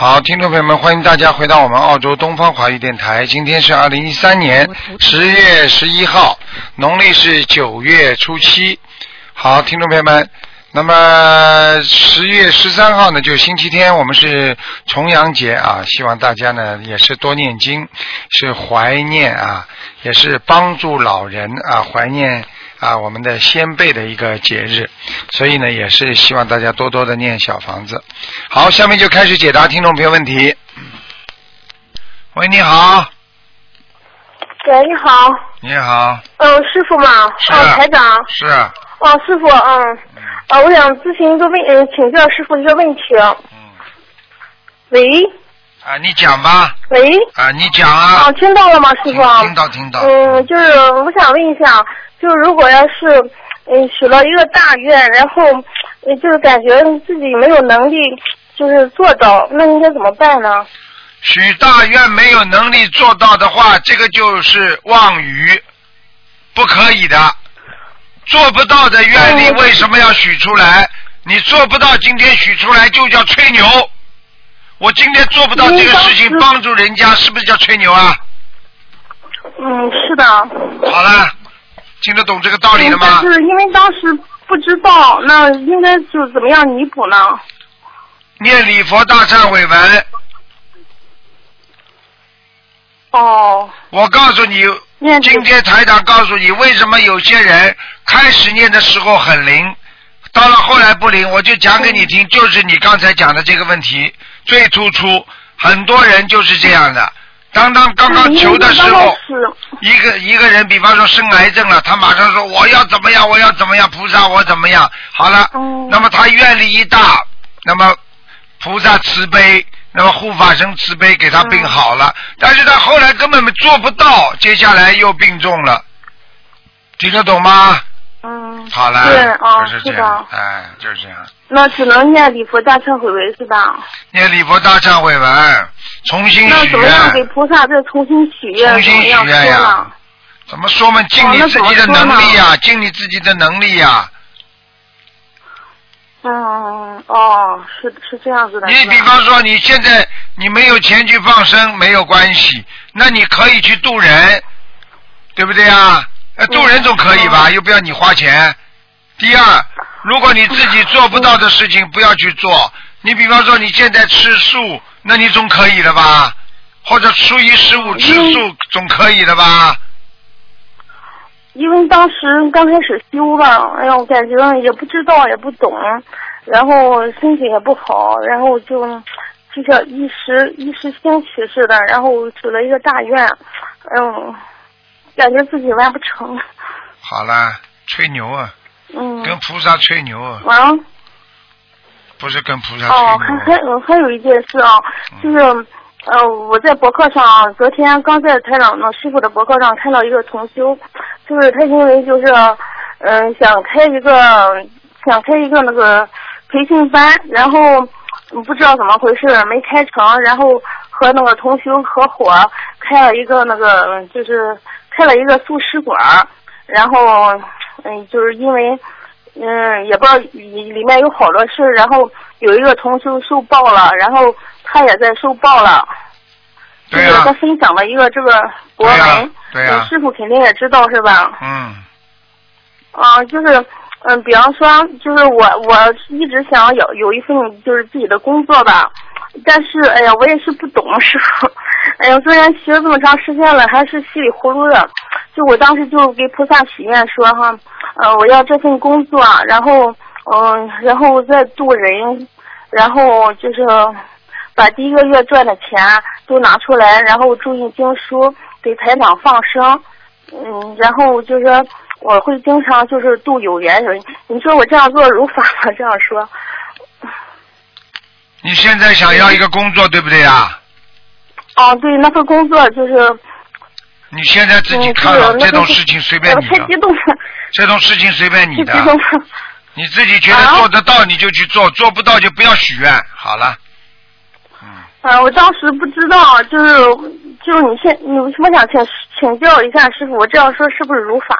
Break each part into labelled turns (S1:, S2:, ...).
S1: 好，听众朋友们，欢迎大家回到我们澳洲东方华语电台。今天是二零一三年十月十一号，农历是九月初七。好，听众朋友们，那么十月十三号呢，就星期天，我们是重阳节啊，希望大家呢也是多念经，是怀念啊，也是帮助老人啊，怀念啊我们的先辈的一个节日，所以呢，也是希望大家多多的念小房子。好，下面就开始解答听众朋友问题。喂，你好，
S2: 喂，你好，
S1: 你好，
S2: 嗯，师傅吗？
S1: 是。
S2: 哦，台长。
S1: 是。啊，
S2: 哦，师傅，嗯，啊，我想咨询一个问，嗯，请教师傅一个问题。
S1: 嗯，
S2: 喂，
S1: 啊，你讲吧，
S2: 喂，
S1: 啊，你讲啊。
S2: 啊，，听到了吗，师傅？
S1: 听到听到，
S2: 嗯，就是我想问一下，就是如果要是嗯许了一个大愿，然后嗯就是感觉自己没有能力，就是做到，那应该怎么办呢？
S1: 许大愿没有能力做到的话，这个就是妄语，不可以的。做不到的愿力
S2: 嗯
S1: 为什么要许出来？你做不到，今天许出来就叫吹牛。我今天做不到这个事情
S2: 嗯，
S1: 帮助人家，是不是叫吹牛啊？
S2: 嗯，是的。
S1: 好了，听得懂这个道理了吗
S2: 嗯？但是因为当时不知道，那应该就怎么样弥补呢？
S1: 念礼佛大忏悔文，
S2: 哦，
S1: 我告诉你，今天台长告诉你，为什么有些人开始念的时候很灵，到了后来不灵，我就讲给你听，就是你刚才讲的这个问题最突出，很多人就是这样的。当当刚刚求的时候，一个一个人，比方说生癌症了，他马上说我要怎么样，我要怎么样，菩萨我怎么样，好了，
S2: 嗯
S1: 那么他愿力一大，那么菩萨慈悲，那么护法神慈悲给他病好了，但是他后来根本做不到，接下来又病重了，听得懂吗？
S2: 嗯，
S1: 好了，
S2: 对哦
S1: 就是这样，
S2: 的
S1: 哎，就是这样。
S2: 那只能念礼佛大忏悔文是吧？
S1: 念礼佛大忏悔文，重新许
S2: 那怎么样给，菩萨再重新许愿？
S1: 重新许愿呀？怎么说嘛？尽你自己的能力呀，尽你自己的能力呀。
S2: 嗯，哦，是是这样子的。
S1: 你比方说，你现在你没有钱去放生没有关系，那你可以去渡人，对不对啊？呃，渡人总可以吧？
S2: 嗯
S1: 又不要你花钱。第二，如果你自己做不到的事情，不要去做。你比方说你现在吃素，那你总可以的吧？或者初一十五吃素
S2: 嗯
S1: 总可以的吧？
S2: 因为当时刚开始修吧，哎呀，我感觉也不知道也不懂，然后身体也不好，然后就就像一时一时兴起似的，然后许了一个大愿，嗯，感觉自己完不成，
S1: 好啦，吹牛啊，
S2: 嗯，
S1: 跟菩萨吹牛啊。不是跟菩萨
S2: 哦，
S1: 吹牛啊。
S2: 还还有还有一件事啊，就是呃，我在博客上昨天刚在台长那师傅的博客上看到一个同修，就是他因为就是嗯、想开一个想开一个那个培训班，然后嗯不知道怎么回事没开成，然后和那个同修合伙开了一个那个就是开了一个素食馆儿，然后嗯就是因为。嗯，也不知道里里面有好多事，然后有一个同事受报了，然后他也在受报了，就
S1: 对呀、
S2: 是他分享了一个这个博
S1: 对呀
S2: 文，
S1: 对
S2: 师傅肯定也知道是吧？
S1: 嗯，
S2: 啊，就是嗯，比方说，就是我我一直想有有一份就是自己的工作吧，但是哎呀，我也是不懂师傅，哎呀，虽然学了这么长时间了，还是稀里糊涂的。就我当时就给菩萨许愿说哈，呃，我要这份工作，然后嗯、然后再渡人，然后就是把第一个月赚的钱都拿出来，然后注意经书给台长放生，嗯，然后就是说我会经常就是度有缘人。你说我这样做如法吗？这样说，
S1: 你现在想要一个工作，对不对啊？
S2: 哦，对，那份工作就是
S1: 你现在自己
S2: 嗯
S1: 看这种事情随便你的，
S2: 太激动了，
S1: 这种事情随便你的
S2: 太激，动了。
S1: 你自己觉得
S2: 啊
S1: 做得到你就去做，做不到就不要许愿。好了，嗯，
S2: 啊，我当时不知道，就是就是你现你我想请请教一下师傅，我这样说是不是如法？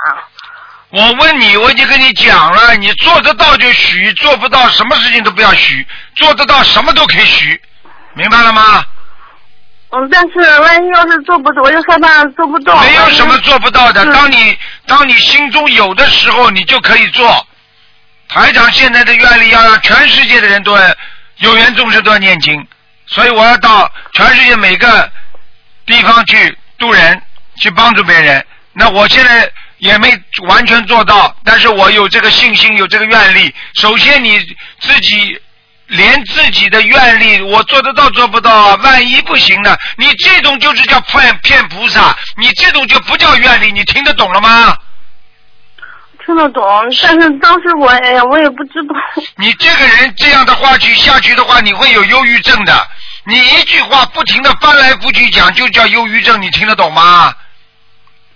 S1: 我问你，我已经跟你讲了，你做得到就许，做不到什么事情都不要许，做得到什么都可以许，明白了吗？
S2: 嗯，但是万一要是做不到，我又害怕做不到。
S1: 没有什么做不到的。
S2: 嗯
S1: 当你当你心中有的时候，你就可以做。台长现在的愿力要让全世界的人都有缘众生都要念经，所以我要到全世界每个地方去渡人，去帮助别人。那我现在也没完全做到，但是我有这个信心，有这个愿力。首先你自己连自己的愿力，我做得到做不到啊？万一不行呢？你这种就是叫骗骗菩萨，你这种就不叫愿力，你听得懂了吗？
S2: 听得懂，但是当时我哎呀，我也不知道。
S1: 你这个人这样的话去下去的话，你会有忧郁症的。你一句话不停的翻来覆去讲，就叫忧郁症，你听得懂吗？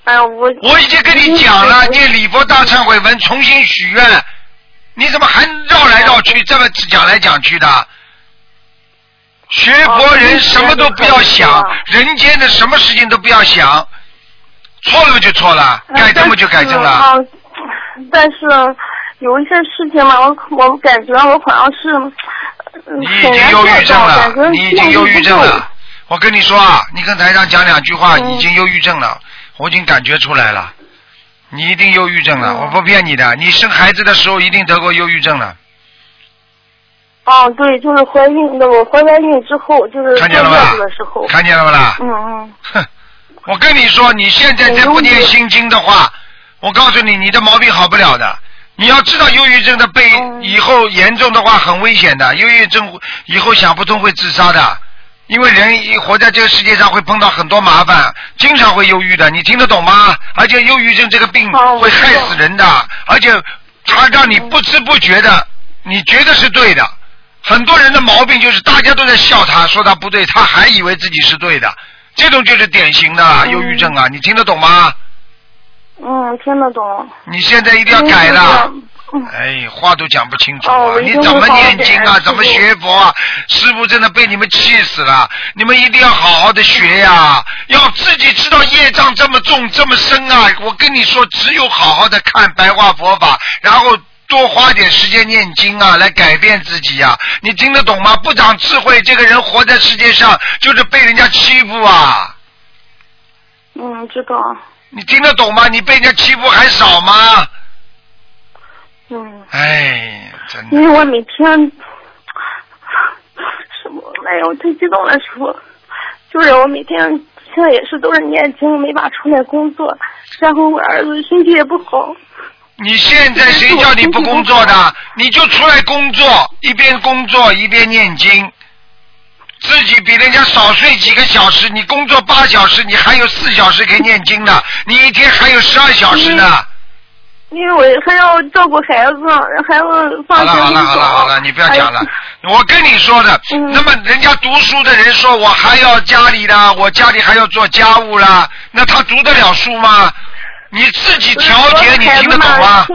S2: 哎呀，我
S1: 我已经跟你讲了，念礼佛大忏悔文，重新许愿，你怎么还绕来绕去，这么讲来讲去的？学佛人什么都不要想，人间的什么事情都不要想，错了就错了，
S2: 呃
S1: 改正不就改正了？
S2: 但是啊但是有一些事情嘛，我我感觉我好像是。嗯
S1: 你已经忧郁症了，你已经忧郁症了。我跟你说啊，你跟台上讲两句话，
S2: 嗯
S1: 已经忧郁症了，我已经感觉出来了，你一定忧郁症了，
S2: 嗯
S1: 我不骗你的，你生孩子的时候一定得过忧郁症了，
S2: 哦，对，就是怀孕的，我怀完孕之后，就是
S1: 看见了吧
S2: 的时候。
S1: 看见了吧啦？
S2: 嗯嗯。
S1: 哼，我跟你说，你现在再不念心经的话，我告诉你，你的毛病好不了的。你要知道，忧郁症的被
S2: 嗯
S1: 以后严重的话很危险的，忧郁症以后想不通会自杀的，因为人一活在这个世界上会碰到很多麻烦，经常会忧郁的，你听得懂吗？而且忧郁症这个病会害死人的，而且它让你不知不觉的，你觉得是对的。很多人的毛病就是大家都在笑他，说他不对，他还以为自己是对的，这种就是典型的
S2: 嗯
S1: 忧郁症啊！你听得懂吗？
S2: 嗯，听得懂。
S1: 你现在一定要改了。
S2: 嗯。
S1: 哎，话都讲不清楚啊！
S2: 哦
S1: 你怎么念经啊？怎么学佛啊？师傅真的被你们气死了！你们一定要好好的学呀、要自己知道业障这么重这么深啊！我跟你说，只有好好的看白话佛法，然后多花点时间念经啊，来改变自己呀、你听得懂吗？不长智慧，这个人活在世界上就是被人家欺负啊！
S2: 嗯，知道。
S1: 你听得懂吗？你被人家欺负还少吗？
S2: 嗯，
S1: 哎，真的
S2: 因。为我每天，什么？哎呀，我太激动了，师傅。就是我每天现在也是都是念经，没法出来工作，然后我儿子身体也不好。
S1: 你现在谁叫你不工作的？你就出来工作，一边工作一边念经，自己比人家少睡几个小时。你工作八小时，你还有四小时可以念经的，你一天还有十二小时呢。
S2: 因为我还要照顾孩子，孩子放学
S1: 好了好了好了好了，你不要讲了。我跟你说的，
S2: 嗯
S1: 那么人家读书的人说我还要家里的，我家里还要做家务啦，那他读得了书吗？你自己调节，你听得懂吗？？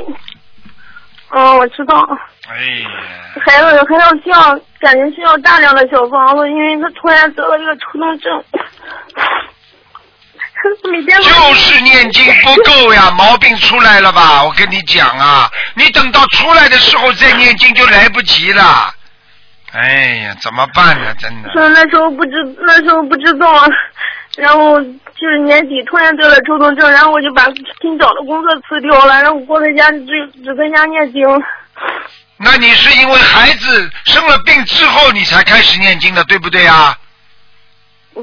S2: 嗯，我知道。
S1: 哎呀。
S2: 孩子还要需要，感觉需要大量的小房子，因为他突然得了一个抽动症。
S1: 就是念经不够呀，毛病出来了吧？我跟你讲啊，你等到出来的时候再念经就来不及了。哎呀，怎么办呢？真的。
S2: 是那时候不知那时候不知道，然后就是年底突然得了抽动症，然后我就把新找的工作辞掉了，然后我在家只只在家念经。
S1: 那你是因为孩子生了病之后你才开始念经的，对不对啊？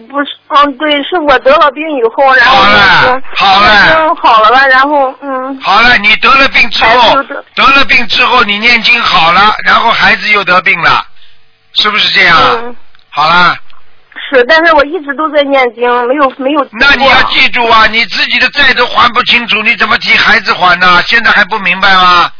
S2: 不是，嗯，对，是我得了病以后，然后
S1: 好了好嘞
S2: 念经好了吧，然后嗯，
S1: 好了，你得了病之
S2: 孩
S1: 后
S2: 子得，
S1: 得了病之后你念经好了，然后孩子又得病了，是不是这样？
S2: 嗯，
S1: 好了，
S2: 是，但是我一直都在念经，没有没有。
S1: 那你要记住啊，你自己的债都还不清楚，你怎么替孩子还呢？现在还不明白吗？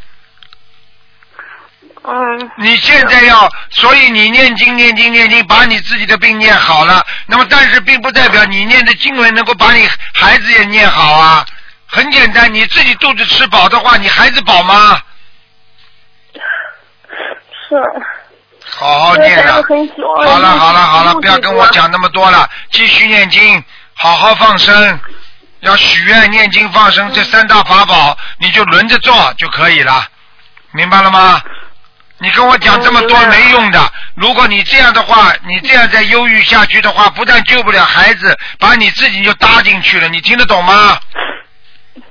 S2: 嗯
S1: 你现在要，所以你念经念经念经，把你自己的病念好了，那么但是并不代表你念的经文能够把你孩子也念好啊。很简单，你自己肚子吃饱的话，你孩子饱吗？
S2: 是。
S1: 好好念了。好了好了好了，不要跟我讲那么多了，继续念经，好好放生，要许愿、念经、放生这三大法宝，你就轮着做就可以了，明白了吗？你跟我讲这么多没用的。如果你这样的话，你这样再忧郁下去的话，不但救不了孩子，把你自己就搭进去了。你听得懂吗？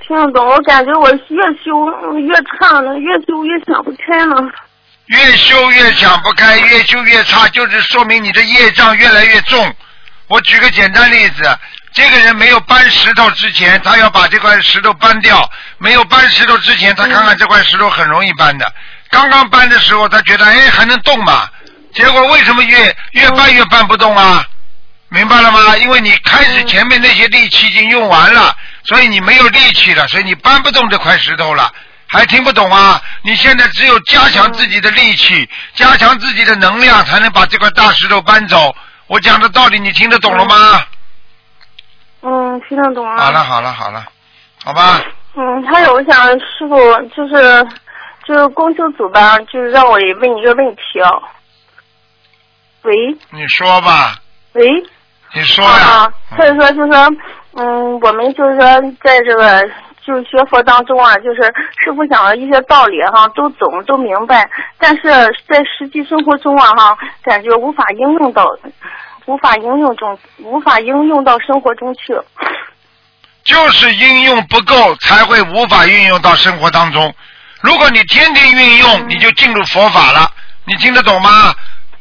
S2: 听得懂，我感觉我越修越差了，越修越想不开了。
S1: 越修越想不开，越修越差，就是说明你的业障越来越重。我举个简单例子，这个人没有搬石头之前，他要把这块石头搬掉；没有搬石头之前，他看看这块石头很容易搬的。刚刚搬的时候，他觉得哎还能动嘛，结果为什么越越搬越搬不动啊？明白了吗？因为你开始前面那些力气已经用完了，所以你没有力气了，所以你搬不动这块石头了。还听不懂啊？你现在只有加强自己的力气，加强自己的能量，才能把这块大石头搬走。我讲的道理你听得懂了吗？
S2: 嗯，听得懂啊。
S1: 好了好了好了，好吧。
S2: 嗯，还有我想师傅就是就是公修组吧，就是让我问一个问题啊。喂。
S1: 你说吧。
S2: 喂。
S1: 你说呀。
S2: 所以说，就说，嗯，我们就是说，在这个就是学佛当中啊，就是师傅讲的一些道理哈，都懂都明白，但是在实际生活中啊哈，感觉无法应用到，无法应用中，无法应用到生活中去。
S1: 就是应用不够，才会无法运用到生活当中。如果你天天运用，你就进入佛法了。你听得懂吗？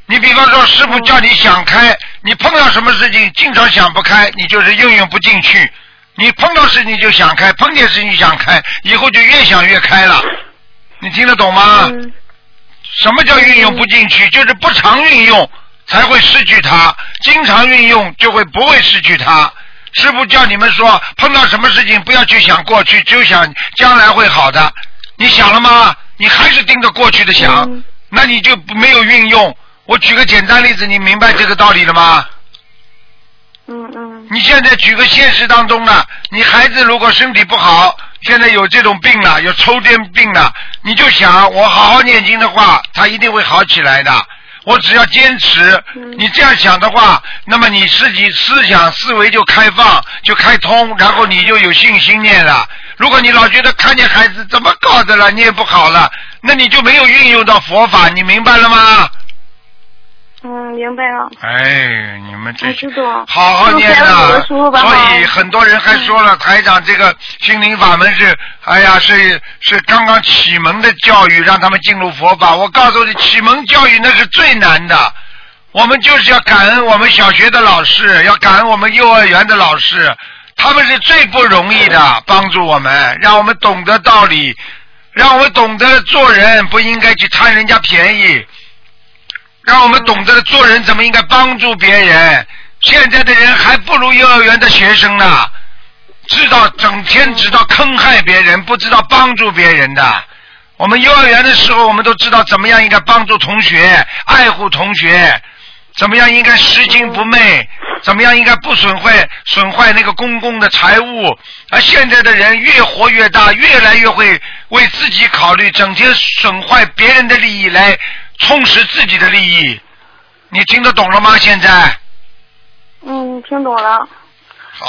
S1: 你比方说，师傅叫你想开，你碰到什么事情经常想不开，你就是运用不进去。你碰到事情就想开，碰见事情想开，以后就越想越开了。你听得懂吗？什么叫运用不进去？就是不常运用才会失去它，经常运用就会不会失去它。师傅叫你们说，碰到什么事情不要去想过去，就想将来会好的。你想了吗？你还是盯着过去的想，那你就没有运用。我举个简单例子，你明白这个道理了吗？
S2: 嗯嗯。
S1: 你现在举个现实当中的，你孩子如果身体不好，现在有这种病了，有抽筋病了，你就想我好好念经的话，他一定会好起来的。我只要坚持，你这样想的话，那么你自己思想思维就开放，就开通，然后你就有信心念了。如果你老觉得看见孩子怎么搞的了，你也不好了，那你就没有运用到佛法，你明白了吗？
S2: 嗯，明白了。
S1: 哎，你们这。好好念啊！所以很多人还说了，台长这个心灵法门是，哎呀，是是刚刚启蒙的教育，让他们进入佛法。我告诉你，启蒙教育那是最难的。我们就是要感恩我们小学的老师，要感恩我们幼儿园的老师，他们是最不容易的，帮助我们，让我们懂得道理，让我们懂得做人不应该去贪人家便宜。让我们懂得了做人怎么应该帮助别人。现在的人还不如幼儿园的学生呢，知道整天知道坑害别人，不知道帮助别人的。我们幼儿园的时候，我们都知道怎么样应该帮助同学、爱护同学，怎么样应该拾金不昧，怎么样应该不损坏损坏那个公共的财物。而现在的人越活越大，越来越会为自己考虑，整天损坏别人的利益来。充实自己的利益，你听得懂了吗？现在？
S2: 嗯，听懂了。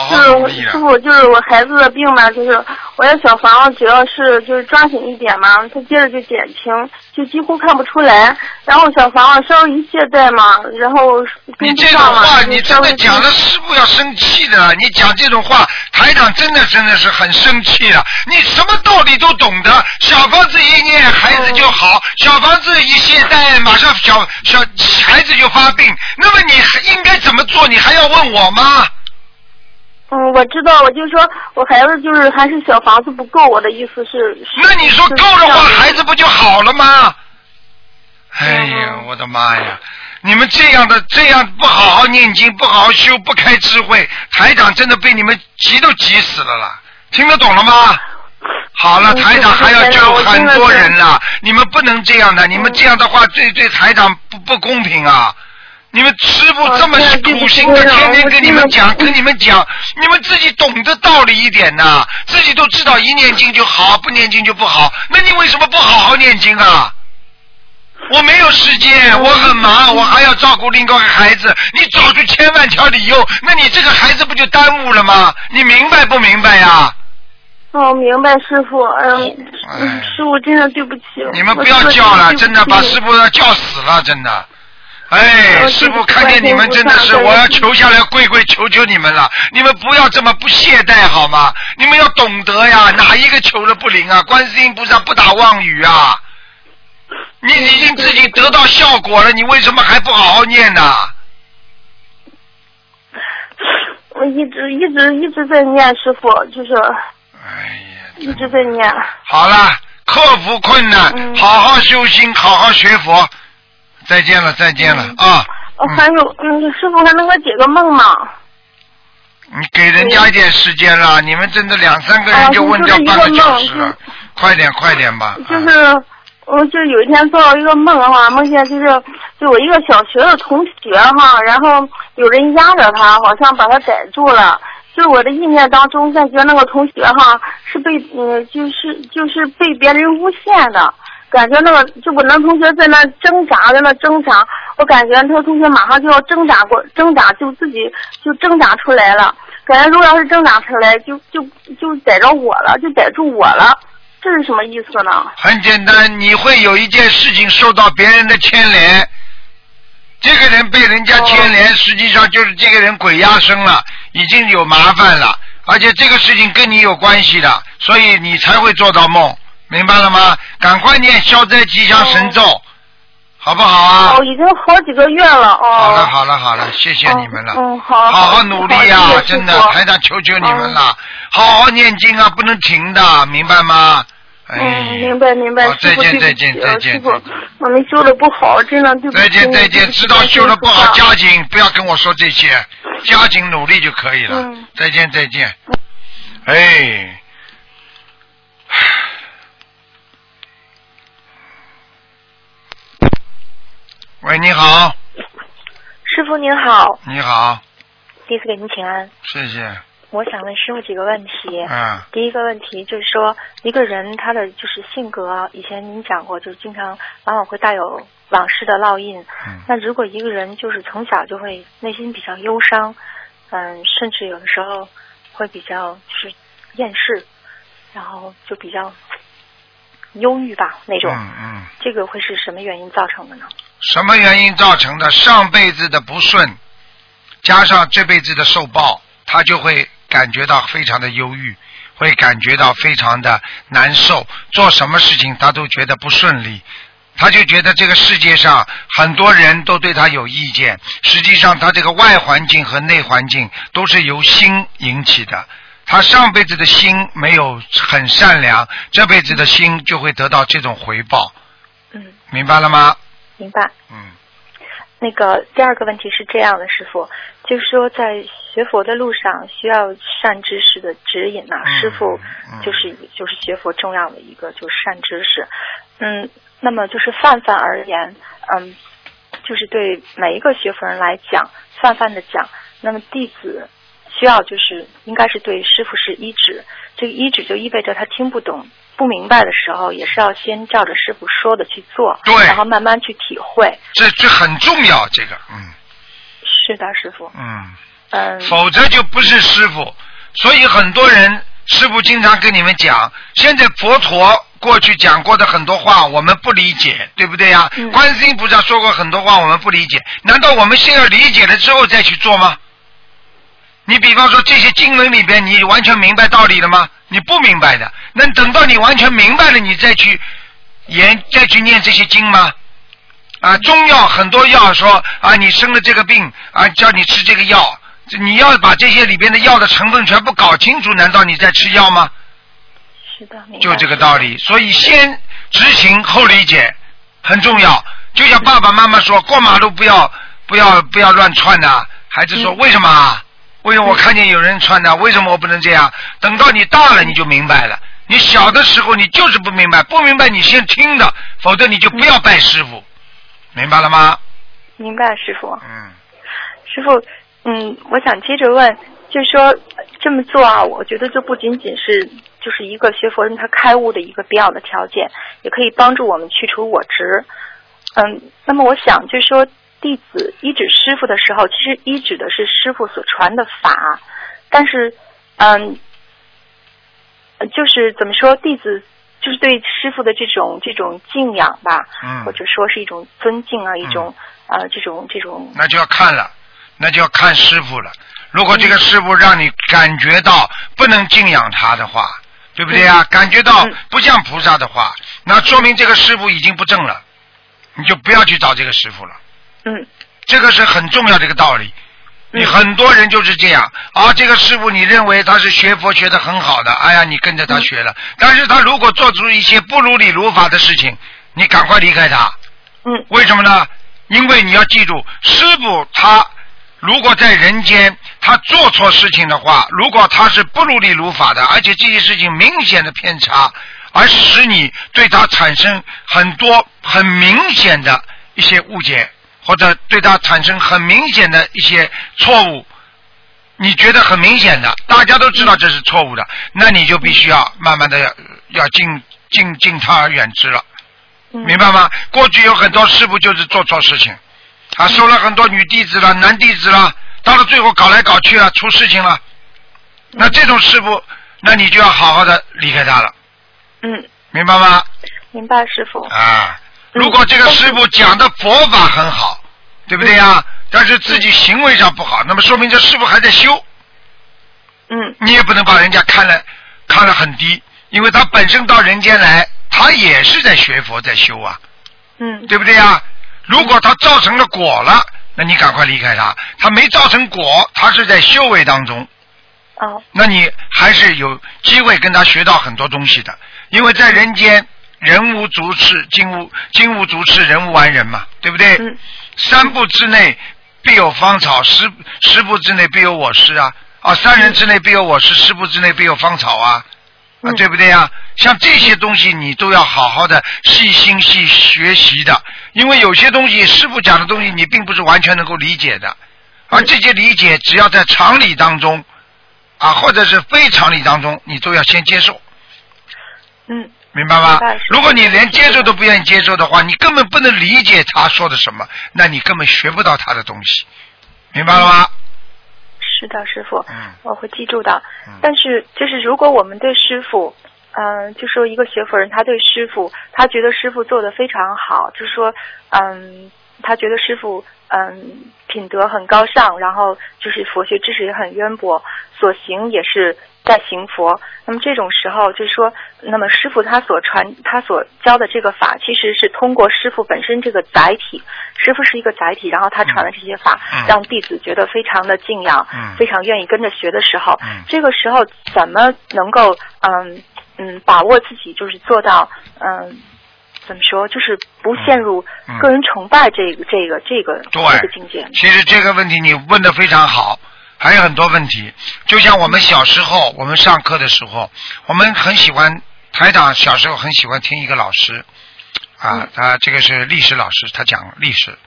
S1: 就是
S2: 师傅，就是我孩子的病嘛，就是我的小房子，主要是就是抓紧一点嘛，他接着就减轻，就几乎看不出来。然后小房子稍微一懈怠嘛，然后
S1: 你这种话，你真的讲的师傅要生气的。你讲这种话，台长真的真的是很生气了。你什么道理都懂得，小房子一念孩子就好，小房子一懈怠，马上小小孩子就发病。那么你应该怎么做？你还要问我吗？
S2: 嗯，我知道，我就说我孩子就是还是小房子不够，我的意思是。
S1: 那你说够的话，孩子不就好了吗？哎呀，我的妈呀！你们这样的这样不好好念经，不好好修，不开智慧，台长真的被你们急都急死了啦！听得懂了吗？好了，台长还要救很多人了，你们不能这样的，你们这样的话对对台长不不公平啊！你们师傅
S2: 哦
S1: 这么苦心的，天天跟你们讲，跟你们讲，你们自己懂得道理一点呐，自己都知道一念经就好，不念经就不好，那你为什么不好好念经啊？我没有时间，我很忙，我还要照顾另外一个孩子。你找出千万条理由，那你这个孩子不就耽误了吗？你明白不明白呀？
S2: 哦，明白师傅，嗯，师傅真的对不起。
S1: 你们不要叫了，真的把师傅要叫死了，真的。哎，师傅看见你们真的是，我要求下来跪跪求求你们了，你们不要这么不懈怠好吗？你们要懂得呀，哪一个求了不灵啊？观世音菩萨不打妄语啊！你已经自己得到效果了，你为什么还不好好念呢？
S2: 我一直一直一直在念，师傅就是
S1: 哎呀，
S2: 一直在念。
S1: 好了，克服困难，
S2: 嗯
S1: 好好修心，好好学佛。再见了，再见了、啊！
S2: 哦，还有，嗯，师傅还能给我解个梦吗？
S1: 你给人家一点时间了，你们真的两三个
S2: 啊
S1: 人就问掉半个小时
S2: 就是一个梦
S1: 了，快点快点吧。
S2: 就是
S1: 啊
S2: 我就有一天做了一个梦哈，梦见就是就我一个小学的同学哈，然后有人压着他，好像把他逮住了。就是我的意念当中，感觉那个同学哈是被嗯，就是就是被别人诬陷的，感觉那个就我男同学在那挣扎，在那挣扎，我感觉那个同学马上就要挣扎过，挣扎就自己就挣扎出来了，感觉如果要是挣扎出来，就就就逮着我了，就逮住我了，这是什么意思呢？
S1: 很简单，你会有一件事情受到别人的牵连，这个人被人家牵连，实际上就是这个人鬼压身了，已经有麻烦了，而且这个事情跟你有关系的，所以你才会做到梦，明白了吗？赶快念消灾吉祥神咒，好不好啊？
S2: 哦，已经好几个月了哦。
S1: 好了好了好了，谢谢你们了。
S2: 嗯，好。
S1: 好好努力呀、
S2: 好
S1: 真的台长求求你们了，好好念经啊，不能停的，明白吗？哎，
S2: 嗯，明白明白
S1: 再见再见再见
S2: 师傅，我们修的不好，真的对不起。
S1: 再见再见，知道修的不好，
S2: 加。
S1: 加紧，不要跟我说这些，加紧努力就可以了。
S2: 嗯
S1: 再见再见。哎。喂，你好，
S3: 师傅您好，
S1: 你好，
S3: 第一次给您请安。
S1: 谢谢。
S3: 我想问师傅几个问题。
S1: 嗯，
S3: 第一个问题就是说，一个人他的就是性格，以前您讲过，就是经常往往会带有往事的烙印。
S1: 嗯
S3: 那如果一个人就是从小就会内心比较忧伤，嗯，甚至有的时候会比较就是厌世，然后就比较忧郁吧那种，
S1: 嗯嗯。
S3: 这个会是什么原因造成的呢？
S1: 什么原因造成的？上辈子的不顺，加上这辈子的受报，他就会感觉到非常的忧郁，会感觉到非常的难受，做什么事情他都觉得不顺利。他就觉得这个世界上很多人都对他有意见，实际上他这个外环境和内环境都是由心引起的。他上辈子的心没有很善良，这辈子的心就会得到这种回报，
S3: 嗯，
S1: 明白了吗？
S3: 明白。
S1: 嗯。
S3: 那个第二个问题是这样的，师傅，就是说在学佛的路上需要善知识的指引呐、
S1: 嗯
S3: 师傅
S1: 嗯
S3: 就是就是学佛重要的一个就是善知识。嗯，那么就是泛泛而言，嗯，就是对每一个学佛人来讲，泛泛的讲，那么弟子需要就是应该是对师傅是一指，这个一指就意味着他听不懂。不明白的时候，也是要先照着师傅说的去做，
S1: 对
S3: 然后慢慢去体会。
S1: 这这很重要，这个，嗯
S3: 是的，师傅。
S1: 嗯，
S3: 嗯，
S1: 否则就不是师傅。所以很多人，师傅经常跟你们讲，现在佛陀过去讲过的很多话，我们不理解，对不对呀？
S3: 嗯
S1: 观世音菩萨说过很多话，我们不理解，难道我们先要理解了之后再去做吗？你比方说这些经文里边，你完全明白道理了吗？你不明白的，那等到你完全明白了，你再去研再去念这些经吗？啊，中药很多药说啊，你生了这个病啊，叫你吃这个药，你要把这些里边的药的成分全部搞清楚，难道你在吃药吗？
S3: 是的，
S1: 就这个道理。所以先执行后理解很重要。就像爸爸妈妈说，过马路不要不要不要乱窜呐、孩子说、
S3: 嗯
S1: 为什么啊？为什么我看见有人穿的？为什么我不能这样？等到你大了你就明白了。你小的时候你就是不明白，不明白你先听的，否则你就不要拜师傅，明白了吗？
S3: 明白，师傅。
S1: 嗯，
S3: 师傅，嗯，我想接着问，就说这么做啊，我觉得就不仅仅是就是一个学佛人他开悟的一个必要的条件，也可以帮助我们去除我执。嗯，那么我想就说，弟子依指师傅的时候，其实依指的是师傅所传的法，但是，嗯，呃就是怎么说，弟子就是对师傅的这种这种敬仰吧，
S1: 嗯。
S3: 或者说是一种尊敬啊，一种呃这种这种
S1: 那就要看了，那就要看师傅了。如果这个师傅让你感觉到不能敬仰他的话，对不对呀、感觉到
S3: 嗯。
S1: 不像菩萨的话，那说明这个师傅已经不正了，你就不要去找这个师傅了。
S3: 嗯。
S1: 这个是很重要的一个道理。你
S3: 嗯
S1: 很多人就是这样。啊，这个师傅你认为他是学佛学的很好的，哎呀，你跟着他学了，但是他如果做出一些不如理如法的事情，你赶快离开他。
S3: 嗯。
S1: 为什么呢？因为你要记住，师傅他如果在人间他做错事情的话，如果他是不如理如法的，而且这些事情明显的偏差，而使你对他产生很多很明显的一些误解，或者对他产生很明显的一些错误，你觉得很明显的，大家都知道这是错误的，那你就必须要慢慢的要要敬敬敬他而远之了。
S3: 嗯，
S1: 明白吗？过去有很多师傅就是做错事情，啊，收了很多女弟子了、男弟子了，到了最后搞来搞去啊，出事情了。那这种师傅，那你就要好好的离开他了，
S3: 嗯，
S1: 明白吗？
S3: 明白师傅。
S1: 啊，
S3: 嗯
S1: 如果这个师傅讲的佛法很好，对不对呀？但是自己行为上不好，那么说明这师傅还在修，
S3: 嗯
S1: 你也不能把人家看了看了很低，因为他本身到人间来，他也是在学佛在修啊。
S3: 嗯
S1: 对不对呀？如果他造成了果了，那你赶快离开他；他没造成果，他是在修为当中，
S3: 哦
S1: 那你还是有机会跟他学到很多东西的。因为在人间，人无足赤，金无金无足赤，人无完人嘛，对不对？
S3: 嗯
S1: 三步之内必有芳草，十十步之内必有我师啊！啊，三人之内必有我师，十步之内必有芳草啊！啊，
S3: 嗯
S1: 对不对呀？像这些东西你都要好好的细心去学习的，因为有些东西师傅讲的东西你并不是完全能够理解的，而
S3: 嗯
S1: 这些理解只要在常理当中啊，或者是非常理当中，你都要先接受，
S3: 嗯
S1: 明白吗？如果你连接受都不愿意接受的话，你根本不能理解他说的什么，那你根本学不到他的东西，明白了吗？
S3: 是的，师傅，
S1: 嗯
S3: 我会记住的。
S1: 嗯
S3: 但是，就是如果我们对师傅，嗯、就说一个学佛人，他对师傅，他觉得师傅做的非常好，就是说，嗯，他觉得师傅，嗯，品德很高尚，然后就是佛学知识也很渊博，所行也是在行佛。那么这种时候，就是说，那么师傅他所传、他所教的这个法，其实是通过师傅本身这个载体，师傅是一个载体，然后他传的这些法，
S1: 嗯
S3: 让弟子觉得非常的敬仰，
S1: 嗯
S3: 非常愿意跟着学的时候，
S1: 嗯
S3: 这个时候怎么能够嗯嗯把握自己，就是做到嗯怎么说，就是不陷入
S1: 嗯
S3: 个人崇拜这个、这个这个这个境界。
S1: 其实这个问题你问的非常好，还有很多问题。就像我们小时候，我们上课的时候，我们很喜欢台长小时候很喜欢听一个老师啊
S3: 嗯，
S1: 他这个是历史老师，他讲历史，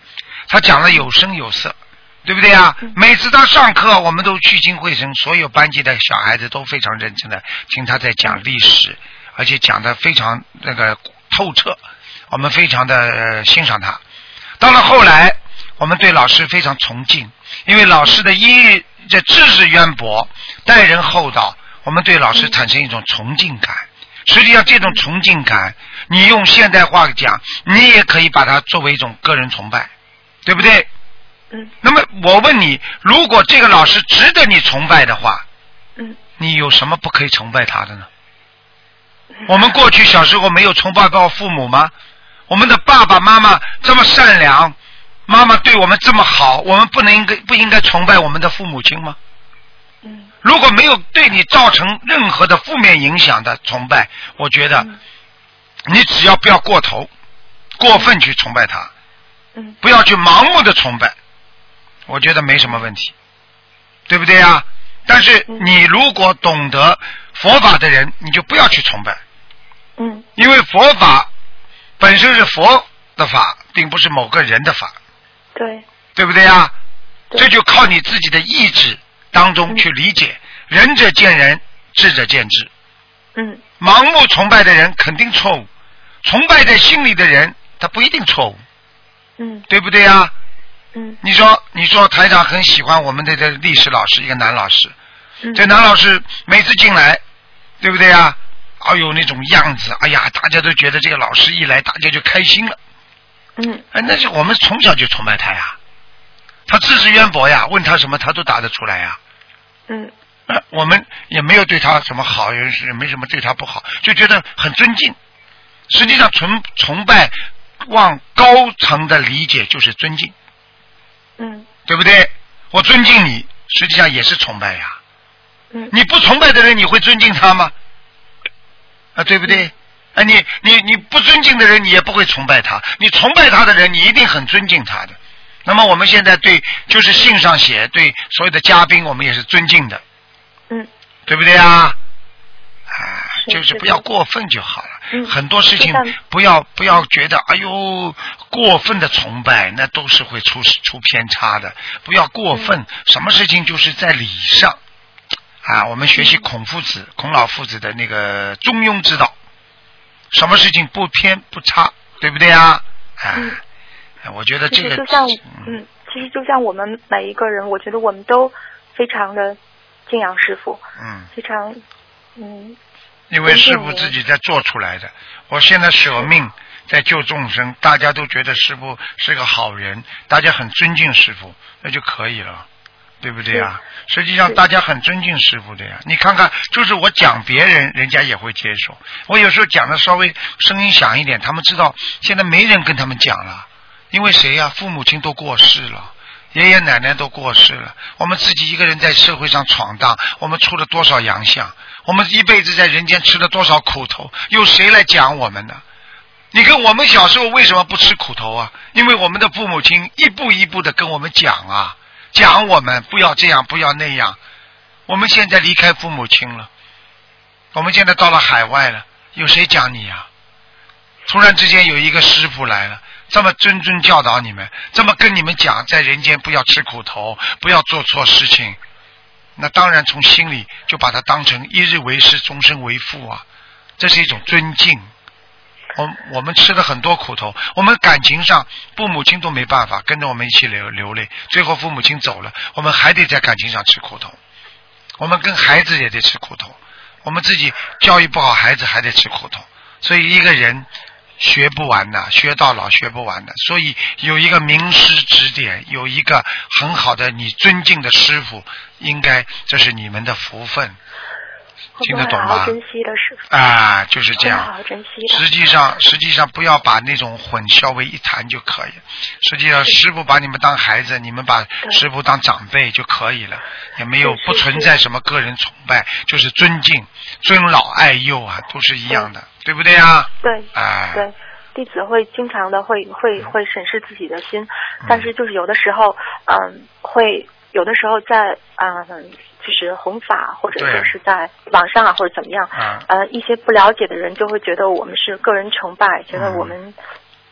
S1: 他讲的有声有色。对不对呀？
S3: 嗯
S1: 每次他上课，我们都聚精会神，所有班级的小孩子都非常认真的听他在讲历史，而且讲的非常那个透彻，我们非常的、呃欣赏他。到了后来，我们对老师非常崇敬，因为老师的一这知识渊博，待人厚道，我们对老师产生一种崇敬感。实际上，这种崇敬感，你用现代话讲，你也可以把它作为一种个人崇拜，对不对？
S3: 嗯
S1: 那么我问你，如果这个老师值得你崇拜的话，
S3: 嗯
S1: 你有什么不可以崇拜他的呢？我们过去小时候没有崇拜过父母吗？我们的爸爸妈妈这么善良，妈妈对我们这么好，我们不能应该不应该崇拜我们的父母亲吗？
S3: 嗯
S1: 如果没有对你造成任何的负面影响的崇拜，我觉得
S3: 嗯
S1: 你只要不要过头、过分去崇拜他，
S3: 嗯
S1: 不要去盲目的崇拜，我觉得没什么问题，对不对呀？但是
S3: 嗯
S1: 你如果懂得佛法的人，你就不要去崇拜，
S3: 嗯
S1: 因为佛法本身是佛的法，并不是某个人的法，
S3: 对，
S1: 对不对呀？
S3: 对
S1: 这就靠你自己的意志当中去理解。仁者见仁，智者见智。
S3: 嗯
S1: 盲目崇拜的人肯定错误，崇拜在心里的人他不一定错误，
S3: 嗯
S1: 对不对呀？
S3: 嗯
S1: 你说，你说台长很喜欢我们的这历史老师，一个男老师。
S3: 嗯，
S1: 这男老师每次进来，对不对呀？哎呦，那种样子，哎呀，大家都觉得这个老师一来，大家就开心了。
S3: 嗯
S1: 哎，那是我们从小就崇拜他呀，他知识渊博呀，问他什么他都答得出来呀。
S3: 嗯
S1: 呃，我们也没有对他什么好，也是没什么对他不好，就觉得很尊敬。实际上，崇崇拜往高层的理解就是尊敬，
S3: 嗯
S1: 对不对？我尊敬你，实际上也是崇拜呀。
S3: 嗯
S1: 你不崇拜的人，你会尊敬他吗？啊，对不对？啊，你你你不尊敬的人，你也不会崇拜他；你崇拜他的人，你一定很尊敬他的。那么我们现在对，就是信上写，对所有的嘉宾，我们也是尊敬的，
S3: 嗯
S1: 对不对啊？啊，就是不要过分就好了。
S3: 嗯
S1: 很多事情不要不要觉得，哎呦，过分的崇拜那都是会出出偏差的。不要过分，
S3: 嗯
S1: 什么事情就是在理上啊。我们学习孔夫子、孔老夫子的那个中庸之道，什么事情不偏不差，对不对啊？啊，
S3: 嗯
S1: 我觉得这个
S3: 就像
S1: 嗯
S3: 嗯，其实就像我们每一个人，我觉得我们都非常的敬仰师傅，
S1: 嗯。
S3: 非常嗯
S1: 因为师傅自己在做出来的。我现在舍命在救众生，大家都觉得师傅是个好人，大家很尊敬师傅，那就可以了，对不对呀？实际上大家很尊敬师傅的呀。你看看，就是我讲别人，人家也会接受。我有时候讲的稍微声音响一点，他们知道现在没人跟他们讲了，因为谁呀？父母亲都过世了。爷爷奶奶都过世了，我们自己一个人在社会上闯荡，我们出了多少洋相？我们一辈子在人间吃了多少苦头？有谁来讲我们呢？你跟我们小时候为什么不吃苦头啊？因为我们的父母亲一步一步的跟我们讲啊，讲我们不要这样，不要那样。我们现在离开父母亲了，我们现在到了海外了，有谁讲你呀、突然之间有一个师傅来了，这么谆谆教导你们，这么跟你们讲，在人间不要吃苦头，不要做错事情。那当然从心里就把他当成一日为师，终身为父啊，这是一种尊敬。我我们吃了很多苦头，我们感情上父母亲都没办法跟着我们一起流流泪，最后父母亲走了，我们还得在感情上吃苦头。我们跟孩子也得吃苦头，我们自己教育不好孩子还得吃苦头。所以一个人学不完的，学到老学不完的。所以有一个名师指点，有一个很好的你尊敬的师傅，应该这是你们的福分。
S3: 会
S1: 听得懂吗
S3: 好好珍惜的师傅？
S1: 啊，就是这样
S3: 好。好珍惜的。
S1: 实际上，实际上不要把那种混淆为一谈就可以。实际上，师傅把你们当孩子，你们把师傅当长辈就可以了，也没有不存在什么个人崇拜，就是尊敬、尊老爱幼啊，都是一样的，对不对啊？
S3: 对
S1: 哎，
S3: 对，弟子会经常的会会会审视自己的心，但是就是有的时候，嗯，会有的时候在嗯，就是弘法或者
S1: 对。
S3: 说是在网上啊或者怎么样，
S1: 啊。
S3: 呃，一些不了解的人就会觉得我们是个人崇拜，觉得
S1: 嗯。
S3: 我们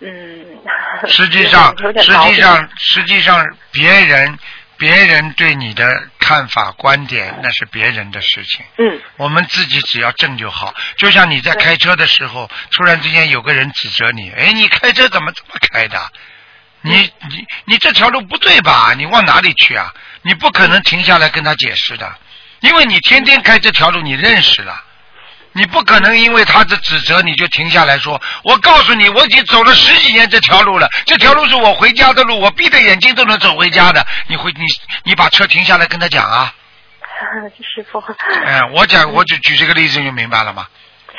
S3: 嗯，
S1: 实际上，实际上，实际上，别人别人对你的看法、观点，那是别人的事情。
S3: 嗯。
S1: 我们自己只要正就好。就像你在开车的时候，突然之间有个人指责你，哎，你开车怎么这么开的？你你你这条路不对吧？你往哪里去啊？你不可能停下来跟他解释的，因为你天天开这条路，你认识了。你不可能因为他的指责你就停下来说，我告诉你，我已经走了十几年这条路了，这条路是我回家的路，我闭着眼睛都能走回家的。你回你你把车停下来跟他讲啊？
S3: 师傅，
S1: 哎，我讲我就举这个例子你就明白了吗？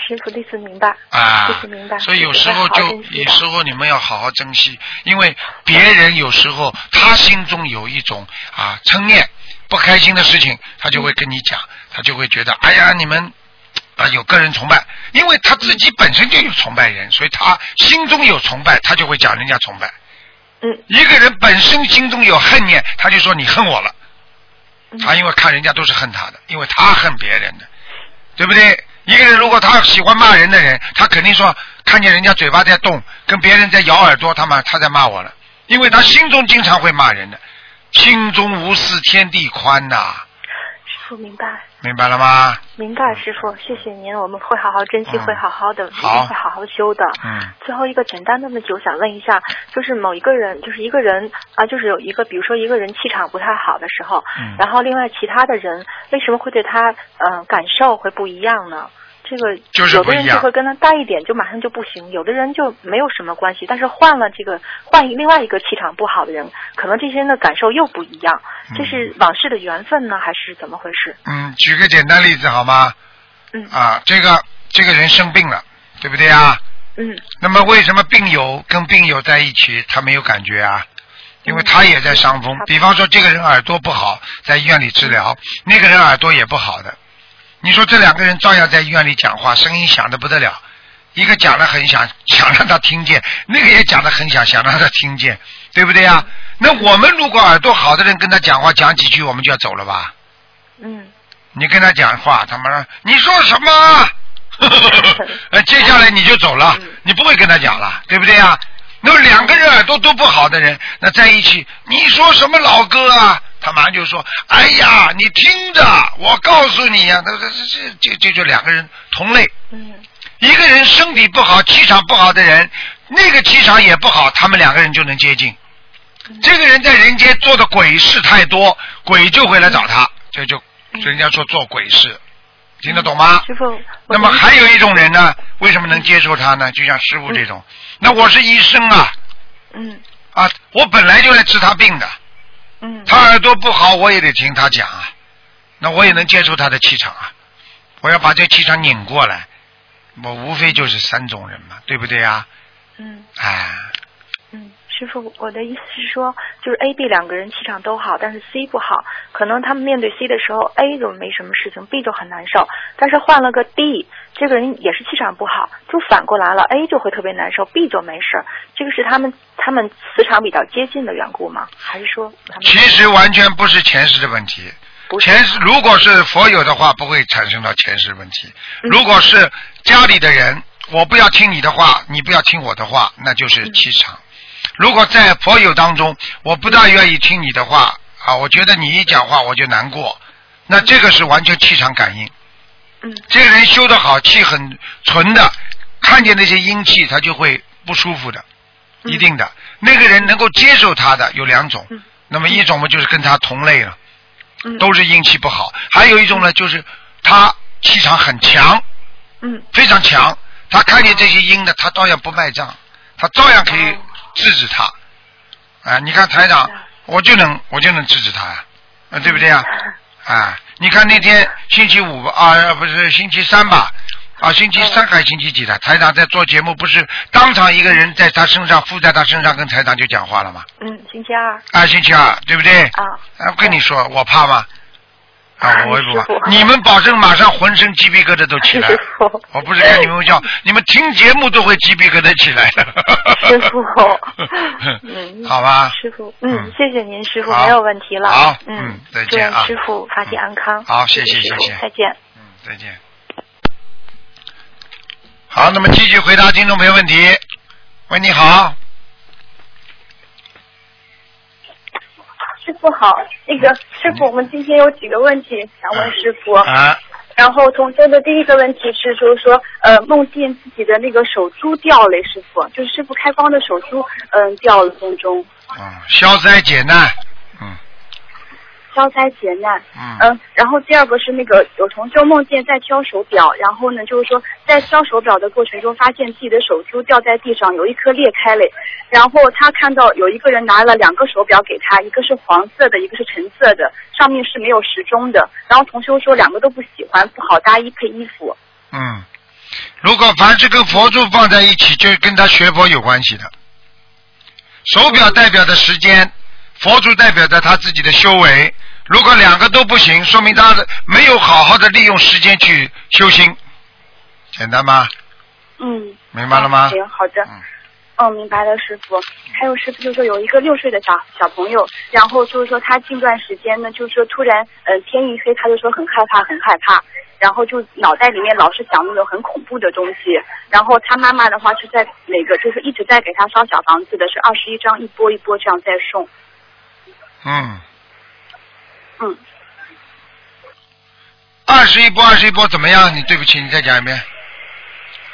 S3: 师傅弟子明白，
S1: 啊
S3: 弟子明白，
S1: 所以有时候就有时候你们要好好珍惜，因为别人有时候他心中有一种啊嗔念不开心的事情，他就会跟你讲，他就会觉得哎呀你们啊有个人崇拜，因为他自己本身就有崇拜人，所以他心中有崇拜，他就会讲人家崇拜。
S3: 嗯
S1: 一个人本身心中有恨念，他就说你恨我了。
S3: 嗯
S1: 他因为看人家都是恨他的，因为他恨别人的，对不对？一个人如果他喜欢骂人的人，他肯定说看见人家嘴巴在动，跟别人在咬耳朵，他妈他在骂我了，因为他心中经常会骂人的，心中无事天地宽呐、
S3: 傅明白。
S1: 明白了吗？
S3: 明白，师傅，谢谢您，我们会好好珍惜，
S1: 嗯
S3: 会好好的，一
S1: 好
S3: 定会好好修的。
S1: 嗯
S3: 最后一个简单的问题，我想问一下，就是某一个人，就是一个人啊，就是有一个，比如说一个人气场不太好的时候，
S1: 嗯
S3: 然后另外其他的人为什么会对他嗯、呃感受会不一样呢？这个
S1: 就是
S3: 有的人就会跟他待一点就马上就不行，有的人就没有什么关系，但是换了这个换另外一个气场不好的人，可能这些人的感受又不一样，这是往事的缘分呢，还是怎么回事？
S1: 嗯，举个简单例子好吗？
S3: 嗯
S1: 啊，这个这个人生病了，对不对啊？
S3: 嗯
S1: 那么为什么病友跟病友在一起他没有感觉啊？因为他也在伤风
S3: 嗯。
S1: 比方说，这个人耳朵不好，在医院里治疗，那个人耳朵也不好的。你说这两个人照样在医院里讲话，声音响的不得了。一个讲的很响，想让他听见；那个也讲的很响，想让他听见，对不对呀？那我们如果耳朵好的人跟他讲话，讲几句我们就要走了吧？
S3: 嗯
S1: 你跟他讲话，他妈的你说什么？呃，接下来你就走了，你不会跟他讲了，对不对呀？那么两个人耳朵都不好的人，那在一起，你说什么老哥啊？他马上就说：“哎呀，你听着，我告诉你呀、那这这这这就两个人同类，
S3: 嗯。
S1: 一个人身体不好、气场不好的人，那个气场也不好，他们两个人就能接近。这个人在人间做的鬼事太多，鬼就会来找他，这就人家说做鬼事，听得懂吗？
S3: 师傅，
S1: 那么还有一种人呢，为什么能接受他呢？就像师傅这种，那我是医生啊。
S3: 嗯。
S1: 啊，我本来就来治他病的，
S3: 嗯。
S1: 他耳朵不好，我也得听他讲啊，那我也能接受他的气场啊，我要把这气场拧过来，我无非就是三种人嘛，对不对啊？
S3: 嗯。
S1: 哎，
S3: 嗯，师傅，我的意思是说，就是 A、B 两个人气场都好，但是 C 不好，可能他们面对 C 的时候，A 就没什么事情，B 就很难受，但是换了个 D，这个人也是气场不好，就反过来了，A 就会特别难受，B 就没事儿。这个是他们他们磁场比较接近的缘故吗？还是说他们
S1: 其实完全不是前世的问题，前世如果是佛友的话，不会产生到前世问题。
S3: 嗯
S1: 如果是家里的人，我不要听你的话，你不要听我的话，那就是气场。如果在佛友当中，我不大愿意听你的话啊，我觉得你一讲话我就难过，那这个是完全气场感应。
S3: 嗯。
S1: 这个人修得好，气很纯的，看见那些阴气，他就会不舒服的，
S3: 嗯。
S1: 一定的。那个人能够接受他的有两种，
S3: 嗯。
S1: 那么一种嘛就是跟他同类了，
S3: 嗯。
S1: 都是阴气不好；还有一种呢，就是他气场很强，
S3: 嗯。
S1: 非常强，他看见这些阴的，他照样不卖账，他照样可以
S3: 哦。
S1: 制止他。啊，你看台长我就能我就能制止他呀，啊，对不对呀？啊，你看那天星期五吧啊，不是星期三吧？啊，星期三还是星期几的？台长在做节目，不是当场一个人在他身上附在他身上跟台长就讲话了吗？
S3: 嗯，星期二
S1: 啊，星期二，对不对？
S3: 啊，
S1: 啊，我跟你说，我怕吗？啊，我也不怕。你们保证马上浑身鸡皮疙瘩都起来
S3: 师。傅，
S1: 我不是开你们玩笑，你们听节目都会鸡皮疙瘩起来的。
S3: 师傅嗯
S1: 好吧。
S3: 师傅，
S1: 嗯
S3: 嗯，谢谢您，师傅没有问题了。
S1: 好
S3: 嗯
S1: 嗯再见啊
S3: 师傅法体安康。
S1: 好谢谢谢谢
S3: 再见。
S1: 嗯，再见。好，那么继续回答听众朋友问题。喂，你好。
S2: 师傅好，那个师傅，我们今天有几个问题想问师傅。
S1: 啊，
S2: 然后同修的第一个问题是，就是说，呃，梦见自己的那个手珠掉了，师傅，就是师傅开光的手珠，嗯、掉了梦中，
S1: 嗯，消灾解难。嗯
S2: 消灾解难。
S1: 嗯。
S2: 嗯，然后第二个是那个有同修梦见在挑手表，然后呢，就是说在挑手表的过程中，发现自己的手珠掉在地上，有一颗裂开了。然后他看到有一个人拿了两个手表给他，一个是黄色的，一个是橙色的，上面是没有时钟的。然后同修说两个都不喜欢，不好搭衣配衣服。
S1: 嗯，如果凡是跟佛珠放在一起，就是跟他学佛有关系的。手表代表的时间，佛珠代表着他自己的修为。如果两个都不行，说明他的没有好好的利用时间去修心，简单吗？
S2: 嗯，
S1: 明白了吗？
S2: 行，好的。
S1: 嗯
S4: 嗯，明白了，师傅。还有师傅，就是说有一个六岁的小小朋友，然后就是说他近段时间呢，就是说突然，呃，天一黑他就说很害怕，很害怕，然后就脑袋里面老是想那种很恐怖的东西。然后他妈妈的话是在那个就是一直在给他烧小房子的，是二十一张一波一波这样在送。
S1: 嗯，
S4: 嗯，
S1: 二十一波，二十一波怎么样？你对不起，你再讲一遍。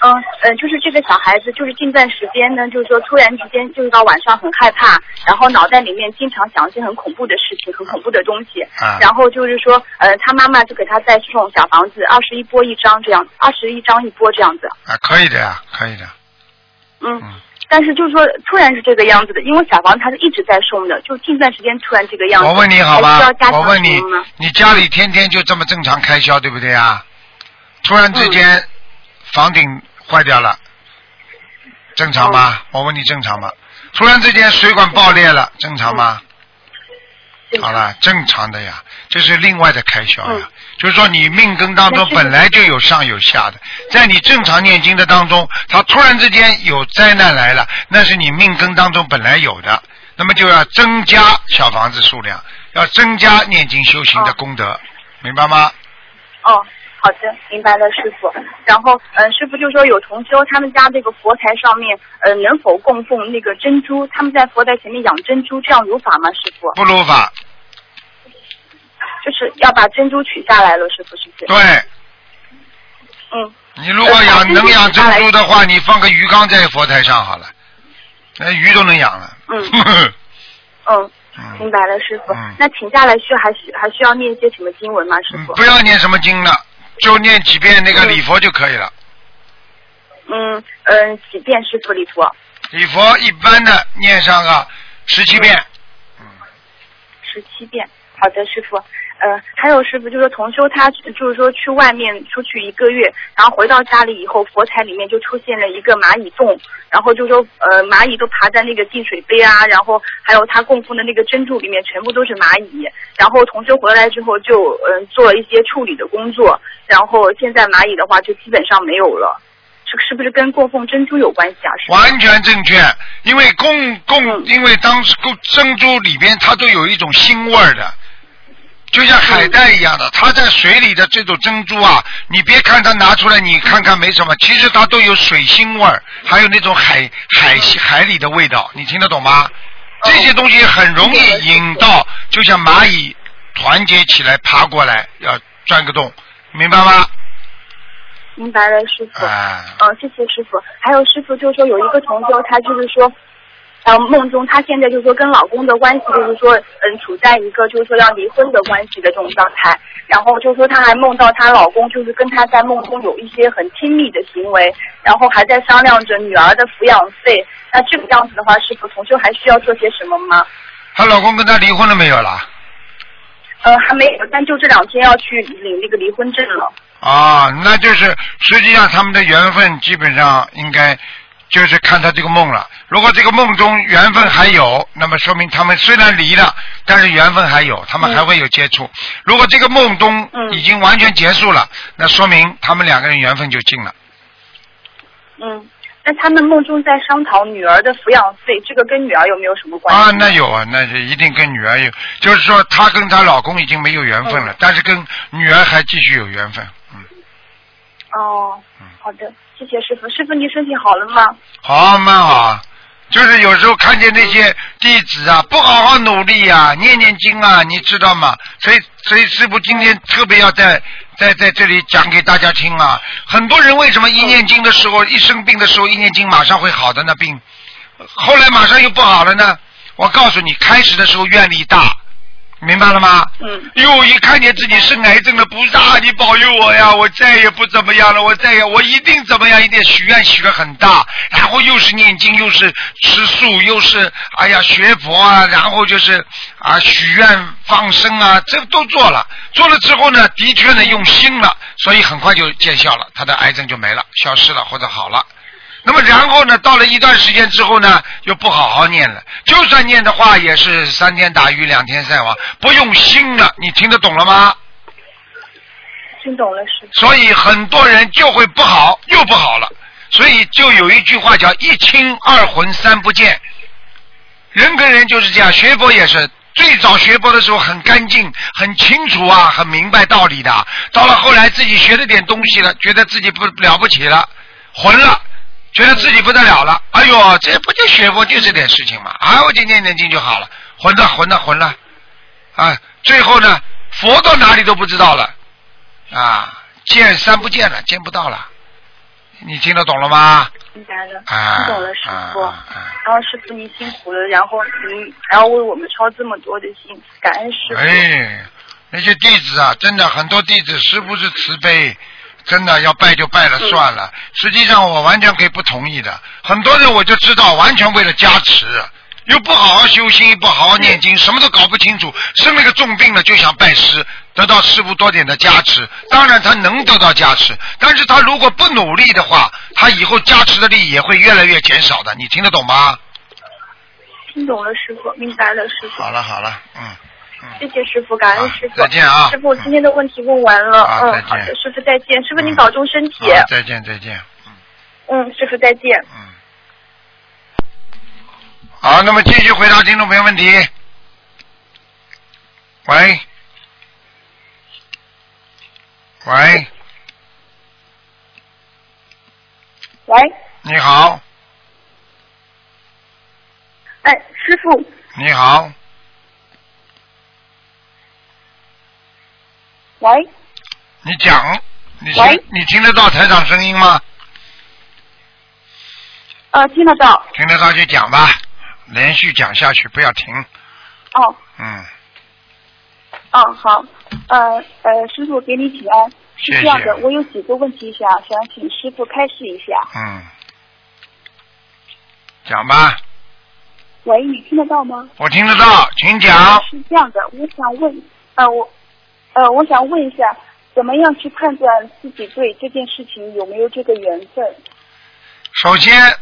S4: 嗯嗯，就是这个小孩子，就是近段时间呢，就是说突然之间，就是到晚上很害怕，然后脑袋里面经常想一些很恐怖的事情，很恐怖的东西。
S1: 啊
S4: 然后就是说，呃，他妈妈就给他在这种小房子，二十一波一张这样，二十一张一波这样子。
S1: 啊，可以的呀，可以的。
S4: 嗯。
S1: 嗯，
S4: 但是就是说，突然是这个样子的，因为小房子他是一直在送的，就近段时间突然这个样子。
S1: 我问你好
S4: 还
S1: 吧
S4: 需要加，强
S1: 我问你你家里天天就这么正常开销，对不对啊？突然之
S4: 嗯
S1: 间房顶坏掉了，正常吗？我问你正常吗？突然之间水管爆裂了，正常吗？好了，正常的呀，这是另外的开销呀。
S4: 嗯
S1: 就是说，你命根当中本来就有上有下的，在你正常念经的当中，它突然之间有灾难来了，那是你命根当中本来有的，那么就要增加小房子数量，要增加念经修行的
S4: 哦
S1: 功德，明白吗？
S4: 哦，好的，明白了，师傅。然后，嗯、师傅就说有同修他们家这个佛台上面，呃，能否供奉那个珍珠？他们在佛台前面养珍珠，这样如法吗，师傅？
S1: 不如法，
S4: 就是要把珍珠取下来了，师傅是不是？
S1: 对。
S4: 嗯，
S1: 你如果养能养珍珠的话，你放个鱼缸在佛台上好了，那鱼都能养了。
S4: 嗯嗯，
S1: 嗯
S4: 明白了，师傅。
S1: 嗯
S4: 那请下来需还需还需要念一些什么经文吗，师傅？
S1: 嗯不要念什么经了，就念几遍那个礼佛就可以了。
S4: 嗯嗯，几遍师傅礼佛？
S1: 礼佛一般的念上个十七遍。嗯，
S4: 十七遍。好的，师傅。呃，还有师傅就说同修他就是说去外面出去一个月，然后回到家里以后，佛台里面就出现了一个蚂蚁洞，然后就说呃蚂蚁都爬在那个净水杯啊，然后还有他供奉的那个珍珠里面全部都是蚂蚁，然后同修回来之后就嗯、呃做了一些处理的工作，然后现在蚂蚁的话就基本上没有了，是是不是跟供奉珍珠有关系啊？是？
S1: 完全正确，因为供供，
S4: 嗯
S1: 因为当时供珍珠里边它都有一种腥味儿的。就像海带一样的，它在水里的这种珍珠啊，你别看它拿出来，你看看没什么，其实它都有水腥味儿，还有那种海海海里的味道，你听得懂吗？这些东西很容易引到，就像蚂蚁团结起来爬过来，要钻个洞，明白吗？
S4: 明白了，师傅。
S1: 啊，
S4: 嗯，谢谢师傅。还有师傅就是说有一个同修，他就是说，呃，梦中她现在就是说跟老公的关系就是说，嗯，处在一个就是说要离婚的关系的这种状态。然后就是说她还梦到她老公就是跟她在梦中有一些很亲密的行为，然后还在商量着女儿的抚养费。那这个样子的话，师傅同修还需要做些什么吗？
S1: 她老公跟她离婚了没有啦？
S4: 呃，还没有，但就这两天要去领那个离婚证了。
S1: 啊，那就是实际上他们的缘分基本上应该就是看他这个梦了。如果这个梦中缘分还有，那么说明他们虽然离了，但是缘分还有，他们还会有接触。如果这个梦中
S4: 嗯
S1: 已经完全结束了，那说明他们两个人缘分就尽了。
S4: 嗯，那他们梦中在商讨女儿的抚养费，这个跟女儿有没有什么关系？
S1: 啊，那有啊，那就一定跟女儿有，就是说她跟她老公已经没有缘分了，但是跟女儿还继续有缘分。嗯，
S4: 哦
S1: 嗯，
S4: 好的，谢谢师傅。师傅，你身体好了吗？
S1: 好，蛮好。就是有时候看见那些弟子啊，不好好努力啊，念念经啊，你知道吗？所以，所以师傅今天特别要在在在这里讲给大家听啊。很多人为什么一念经的时候，一生病的时候一念经马上会好的呢？病，后来马上又不好了呢？我告诉你，开始的时候愿力大，明白了吗？
S4: 嗯。
S1: 哟，一看见自己是癌症了，菩萨，你保佑我呀！我再也不怎么样了，我再也我一定怎么样？一定许愿许的很大，然后又是念经，又是吃素，又是哎呀学佛啊，然后就是啊许愿放生啊，这都做了。做了之后呢，的确呢用心了，所以很快就见效了，他的癌症就没了，消失了或者好了。那么然后呢，到了一段时间之后呢，又不好好念了。就算念的话，也是三天打鱼两天晒网，不用心了。你听得懂了吗？
S4: 听懂了，是。
S1: 所以很多人就会不好，又不好了。所以就有一句话叫一清二浑三不见。人跟人就是这样，学佛也是。最早学佛的时候很干净、很清楚啊，很明白道理的。到了后来自己学了点东西了，觉得自己不了不起了，混了，觉得自己不得了了。哎呦，这不就学佛就这点事情嘛？啊，我就念念经就好了，混了混了混了，啊，最后呢，佛到哪里都不知道了，啊，见三不见了，见不到了。你听得懂了吗？
S4: 明白了，
S1: 啊，
S4: 听懂了，师傅。
S1: 啊啊
S4: 然后师傅您辛苦了，然后您还要为我们操这么多的心，感恩师傅。
S1: 哎，那些弟子啊，真的很多弟子，师傅是慈悲，真的要拜就拜了算了。实际上我完全可以不同意的，很多人我就知道，完全为了加持，又不好好修心，不好好念经，什么都搞不清楚，生了个重病了就想拜师，得到师傅多点的加持。当然他能得到加持，但是他如果不努力的话，他以后加持的力也会越来越减少的。你听得懂吗？
S4: 听懂了，师傅，明白了，师傅。
S1: 好了好了，嗯嗯。
S4: 谢谢师傅，感恩师傅。
S1: 再见啊
S4: 师傅，今天的问题问完了。嗯，
S1: 啊再见
S4: 好的，师傅再见。师傅您保重身体。
S1: 好再见再见。
S4: 嗯，师傅再见。
S1: 嗯。好，那么继续回答听众朋友问题。喂，喂，
S4: 喂，
S1: 你好，
S4: 哎，师傅，
S1: 你好，
S4: 喂，
S1: 你讲，你
S4: 喂
S1: 听你听得到台长声音吗？
S4: 呃，听得到。
S1: 听得到就讲吧，连续讲下去，不要停。
S4: 哦，
S1: 嗯，
S4: 哦，好。呃呃，师傅给你请安。是这样的，我有几个问题想想请师傅开示一下。
S1: 嗯，讲吧，
S4: 喂，你听得到吗？
S1: 我听得到，请讲。
S4: 是这样的，我想问，呃，我，呃，我想问一下，怎么样去判断自己对这件事情有没有这个缘分？
S1: 首先，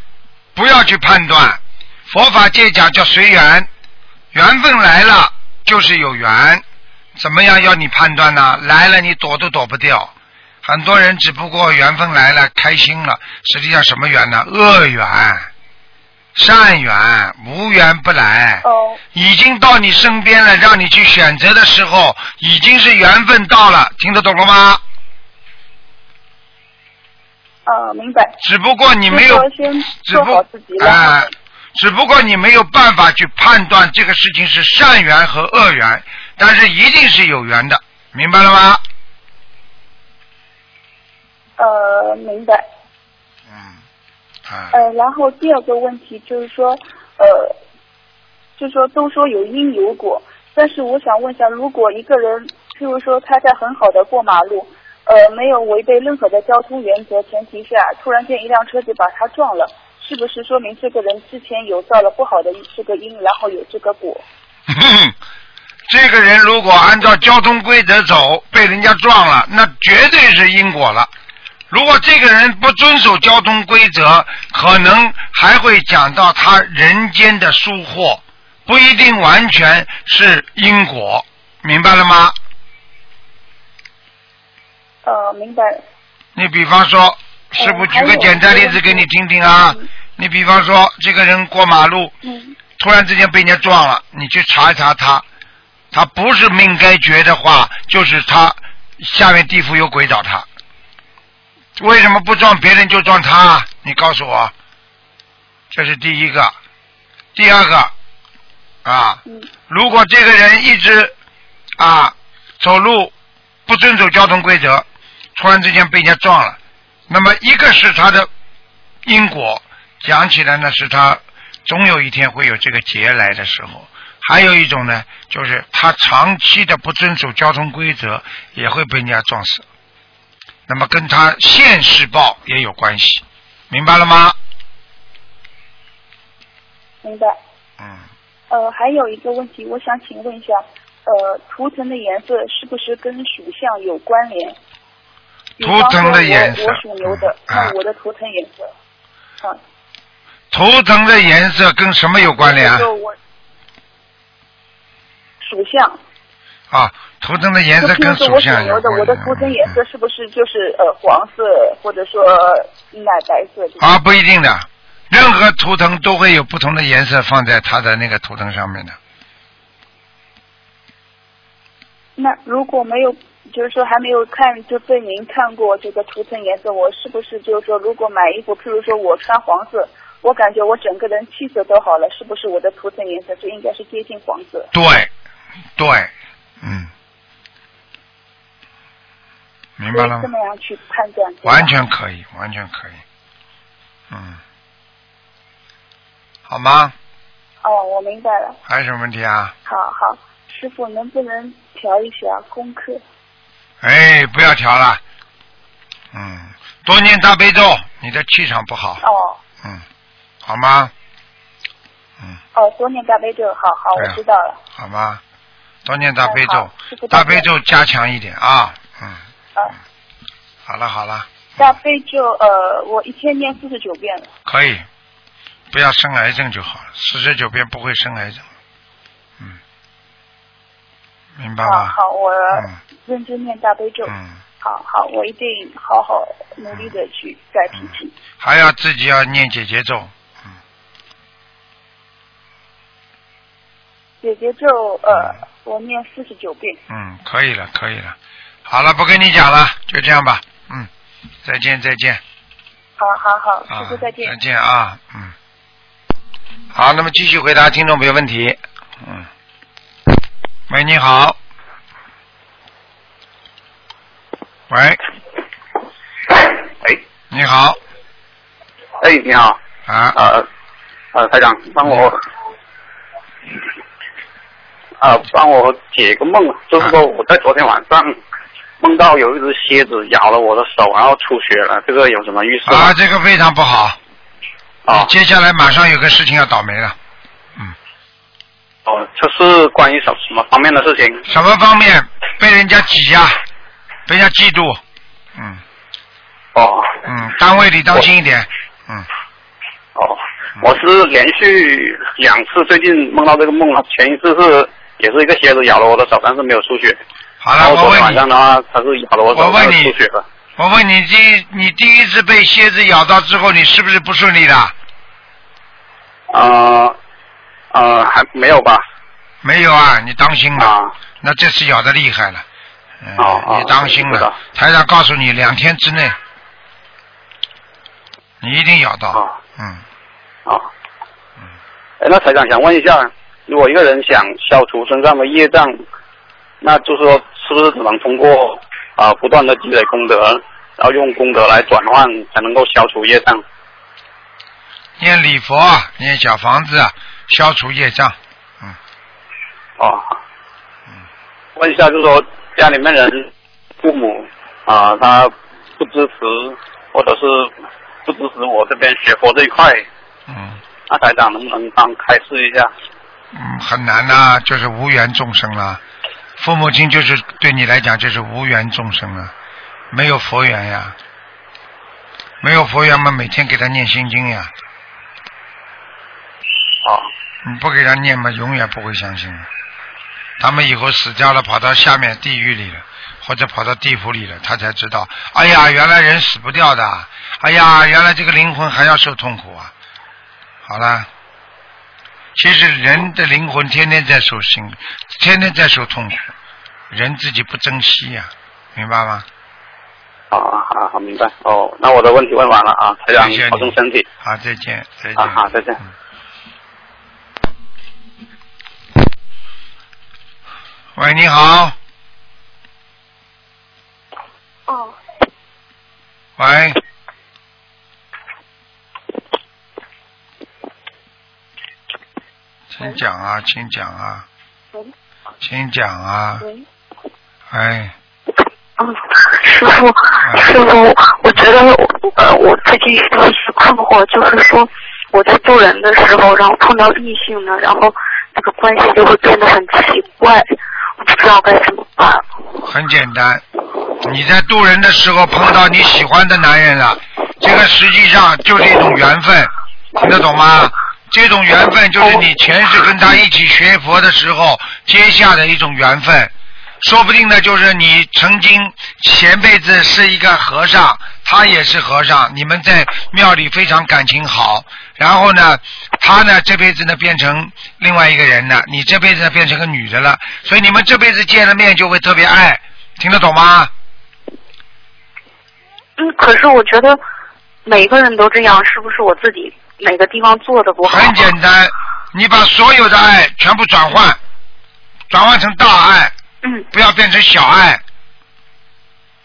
S1: 不要去判断，佛法界讲叫随缘，缘分来了就是有缘，怎么样要你判断呢？来了你躲都躲不掉。很多人只不过缘分来了开心了，实际上什么缘呢？恶缘、善缘、无缘不来。
S4: 哦，
S1: 已经到你身边了，让你去选择的时候，已经是缘分到了，听得懂了吗？
S4: 呃，明白。
S1: 只不过你没有
S4: 先
S1: 只不
S4: 做好自己，
S1: 只不过你没有办法去判断这个事情是善缘和恶缘，但是一定是有缘的，明白了吗？
S4: 呃，明白。呃，然后第二个问题就是说，呃，就是说都说有因有果，但是我想问一下，如果一个人，譬如说他在很好的过马路，呃，没有违背任何的交通原则前提下，突然间一辆车子把他撞了，是不是说明这个人之前有造了不好的这个因，然后有这个果？
S1: 这个人如果按照交通规则走，被人家撞了，那绝对是因果了。如果这个人不遵守交通规则，可能还会讲到他人间的疏忽，不一定完全是因果，明白了吗？
S4: 呃，明白。
S1: 你比方说，师傅举个简单例子给你听听啊。你比方说，这个人过马路，
S4: 嗯
S1: 突然之间被人家撞了，你去查一查他，他不是命该绝的话，就是他下面地府有鬼找他。为什么不撞别人就撞他？你告诉我，这是第一个。第二个啊，
S4: 嗯
S1: 如果这个人一直啊走路不遵守交通规则，突然之间被人家撞了，那么一个是他的因果，讲起来呢是他总有一天会有这个劫来的时候。还有一种呢，就是他长期的不遵守交通规则，也会被人家撞死。那么跟他现世报也有关系，明白了吗？
S4: 明白。
S1: 嗯，
S4: 呃，还有一个问题，我想请问一下，呃，图腾的颜色是不是跟属相有关联？
S1: 图腾的颜色
S4: 我我属牛的，
S1: 嗯啊
S4: 那我的图腾颜色，啊，
S1: 图腾的颜色跟什么有关联啊
S4: 属相，
S1: 啊，图腾的颜色跟属相有
S5: 的，
S1: 关
S5: 我的图腾颜色是不是就是呃黄色，或者说奶白色？就是
S1: 啊，不一定的，任何图腾都会有不同的颜色放在它的那个图腾上面的。
S5: 那如果没有，就是说还没有看，就被您看过这个图腾颜色，我是不是就是说，如果买衣服，譬如说我穿黄色，我感觉我整个人气色都好了，是不是我的图腾颜色就应该是接近黄色？
S1: 对，对，嗯，明白了吗
S5: 这？么样去判断，
S1: 完全可以，完全可以，嗯，好吗？
S5: 哦，我明白了。
S1: 还有什么问题啊？
S5: 好好，师傅能不能调一下功课？
S1: 哎，不要调了，嗯，多念大悲咒，你的气场不好，
S5: 哦
S1: 嗯，好吗？嗯，
S5: 哦，多念大悲咒，好好，我知道了。
S1: 好吗？多念大悲咒大悲咒加强一点啊，嗯，
S5: 啊，
S1: 好了好了，
S5: 大悲咒，呃，我一天念四十九遍了。
S1: 可以，不要生癌症就好了，四十九遍不会生癌症，嗯，明白
S5: 好
S1: 吗？
S5: 好，我
S1: 嗯。
S5: 认真念大悲咒。
S1: 嗯，
S5: 好好，我一定好好努力的去改脾气。
S1: 还要自己要念姐姐咒，嗯，
S5: 姐姐咒，呃，我念四十九遍。
S1: 嗯，可以了，可以了，好了，不跟你讲了，就这样吧，嗯，再见再见。
S5: 好好好，师
S1: 啊，
S5: 傅再见。
S1: 再见啊，嗯。好，那么继续回答听众朋友问题。嗯。喂，你好。喂，
S6: 哎，
S1: 你好。
S6: 哎，你好，
S1: 啊，
S6: 呃，呃，台长，帮我，啊，帮我解个梦，就是说我在昨天晚上梦到有一只蝎子咬了我的手，然后出血了，这个有什么预示？
S1: 啊，这个非常不好。
S6: 啊，
S1: 接下来马上有个事情要倒霉了。
S6: 哦，这是关于什什么方面的事情？
S1: 什么方面？被人家挤压，被人家嫉妒。嗯
S6: 哦
S1: 嗯，单位里当心一点。嗯，
S6: 哦，我是连续两次最近梦到这个梦了，前一次是也是一个蝎子咬了我的手，但是没有出血。
S1: 好了，我问你
S6: 晚上的话，它是咬了我
S1: 问你。我问你，第你第一次被蝎子咬到之后，你是不是不顺利的？
S6: 呃呃，还没有吧？
S1: 没有啊，你当心了。
S6: 啊
S1: 那这次咬的厉害了，嗯，
S6: 哦哦
S1: 你当心了。台长告诉你，两天之内，你一定咬到。
S6: 啊
S1: 嗯，
S6: 啊。哎，那台长想问一下，如果一个人想消除身上的业障，那就是说，是不是只能通过啊不断的积累功德，然后用功德来转换，才能够消除业障？
S1: 念礼佛，念小房子，消除业障。
S6: 嗯哦。嗯问一下，就是说家里面人父母啊，他不支持，或者是不支持我这边学佛这一块，
S1: 嗯
S6: 那台长能不能帮开示一下？
S1: 嗯，很难呐、就是无缘众生了。父母亲就是对你来讲就是无缘众生啊，没有佛缘呀，没有佛缘嘛，每天给他念心经呀。
S6: 哦
S1: 你不给他念嘛，永远不会相信的。他们以后死掉了，跑到下面地狱里了，或者跑到地府里了，他才知道，哎呀，原来人死不掉的，哎呀，原来这个灵魂还要受痛苦啊。好了，其实人的灵魂天天在受辛，天天在受痛苦，人自己不珍惜呀、明白吗？
S6: 好好好好，明白。哦，那我的问题问完了啊，台长
S1: 谢谢
S6: 保重身体。
S1: 好，再见，再见。
S6: 啊好再见
S1: 嗯喂，你好。
S5: 哦，
S1: 喂。请讲啊，请讲啊，
S5: 喂
S1: 请讲啊，
S5: 喂，
S1: 哎，
S7: 嗯，师傅，师傅，我觉得呃，我最近遇到一些困惑，就是说我在渡人的时候，然后碰到异性呢，然后这个关系就会变得很奇怪，我不知道该怎么办。
S1: 很简单，你在渡人的时候碰到你喜欢的男人了，这个实际上就是一种缘分，听得懂吗？这种缘分就是你前世跟他一起学佛的时候结下的一种缘分。说不定呢，就是你曾经前辈子是一个和尚，他也是和尚，你们在庙里非常感情好。然后呢，他呢这辈子呢变成另外一个人了，你这辈子呢变成个女的了，所以你们这辈子见了面就会特别爱，听得懂吗？
S7: 嗯，可是我觉得每个人都这样，是不是我自己哪个地方做的不好？
S1: 很简单，你把所有的爱全部转换，转换成大爱，
S7: 嗯
S1: 不要变成小爱，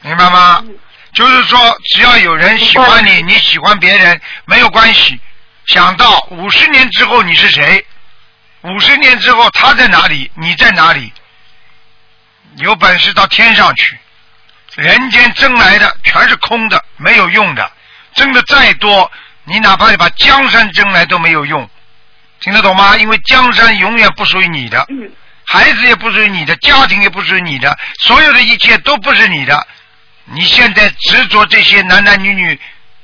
S1: 明白吗？
S7: 嗯
S1: 就是说，只要有人喜欢你，你喜欢别人没有关系。想到五十年之后你是谁，五十年之后他在哪里，你在哪里，有本事到天上去。人间争来的全是空的，没有用的。争的再多，你哪怕你把江山争来都没有用。听得懂吗？因为江山永远不属于你的，
S7: 嗯
S1: 孩子也不属于你的，家庭也不属于你的，所有的一切都不是你的。你现在执着这些男男女女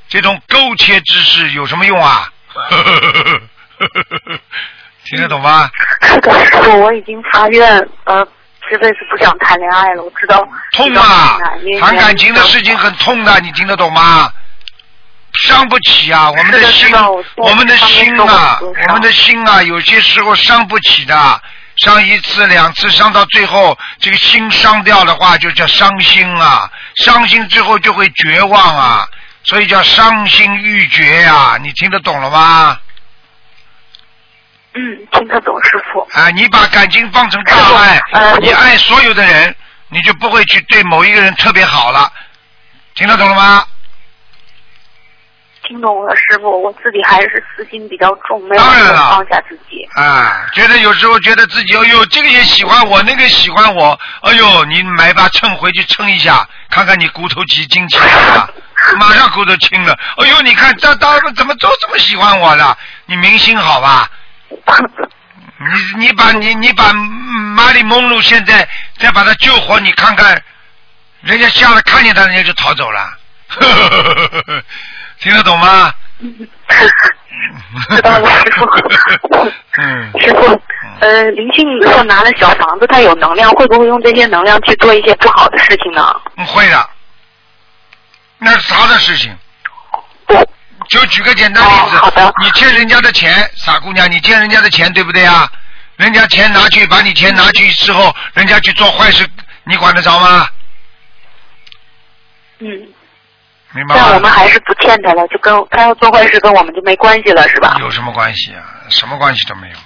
S1: 这种苟且之事有什么用啊？听得懂吗？
S7: 我已经发愿，呃，这辈子不想谈恋爱了。我知道
S1: 痛啊谈感情的事情很痛的，你听得懂吗？伤不起啊，我们
S7: 的
S1: 心
S7: 我，
S1: 们的心啊，我们的心啊，有些时候伤不起的，伤一次两次，伤到最后，这个心伤掉的话，就叫伤心啊，伤心之后就会绝望啊，所以叫伤心欲绝呀、你听得懂了吗？
S7: 嗯，听得懂，师傅。
S1: 啊，你把感情放成大爱，
S7: 呃
S1: 你爱所有的人，你就不会去对某一个人特别好了，听得懂了吗？
S7: 听懂了，师傅，我自己还是私心比较重，没有放下自己。
S1: 啊，觉得有时候觉得自己，哎呦，这个也喜欢我，那个喜欢我，哎呦，你买把秤回去称一下，看看你骨头几斤几两了，马上骨头轻了。哎呦，你看这他们怎么都这么喜欢我了？你明星好吧？你你把你你把马里蒙路现在再把他救活，你看看，人家吓得看见他，人家就逃走了。听得懂吗？
S7: 知道了，师傅。
S1: 嗯，
S7: 师傅，呃，灵性如果拿了小房子，他有能量，会不会用这些能量去做一些不好的事情呢？
S1: 嗯会的，那是啥的事情。就举个简单例子，
S7: 哦好的
S1: 你欠人家的钱，傻姑娘，你欠人家的钱，对不对啊？人家钱拿去，把你钱拿去之后，人家去做坏事，你管得着吗？
S7: 嗯，
S1: 明白
S7: 但我们？还是不欠他了，就跟他要做坏事跟我们就没关系了，是吧？
S1: 有什么关系啊？什么关系都没有。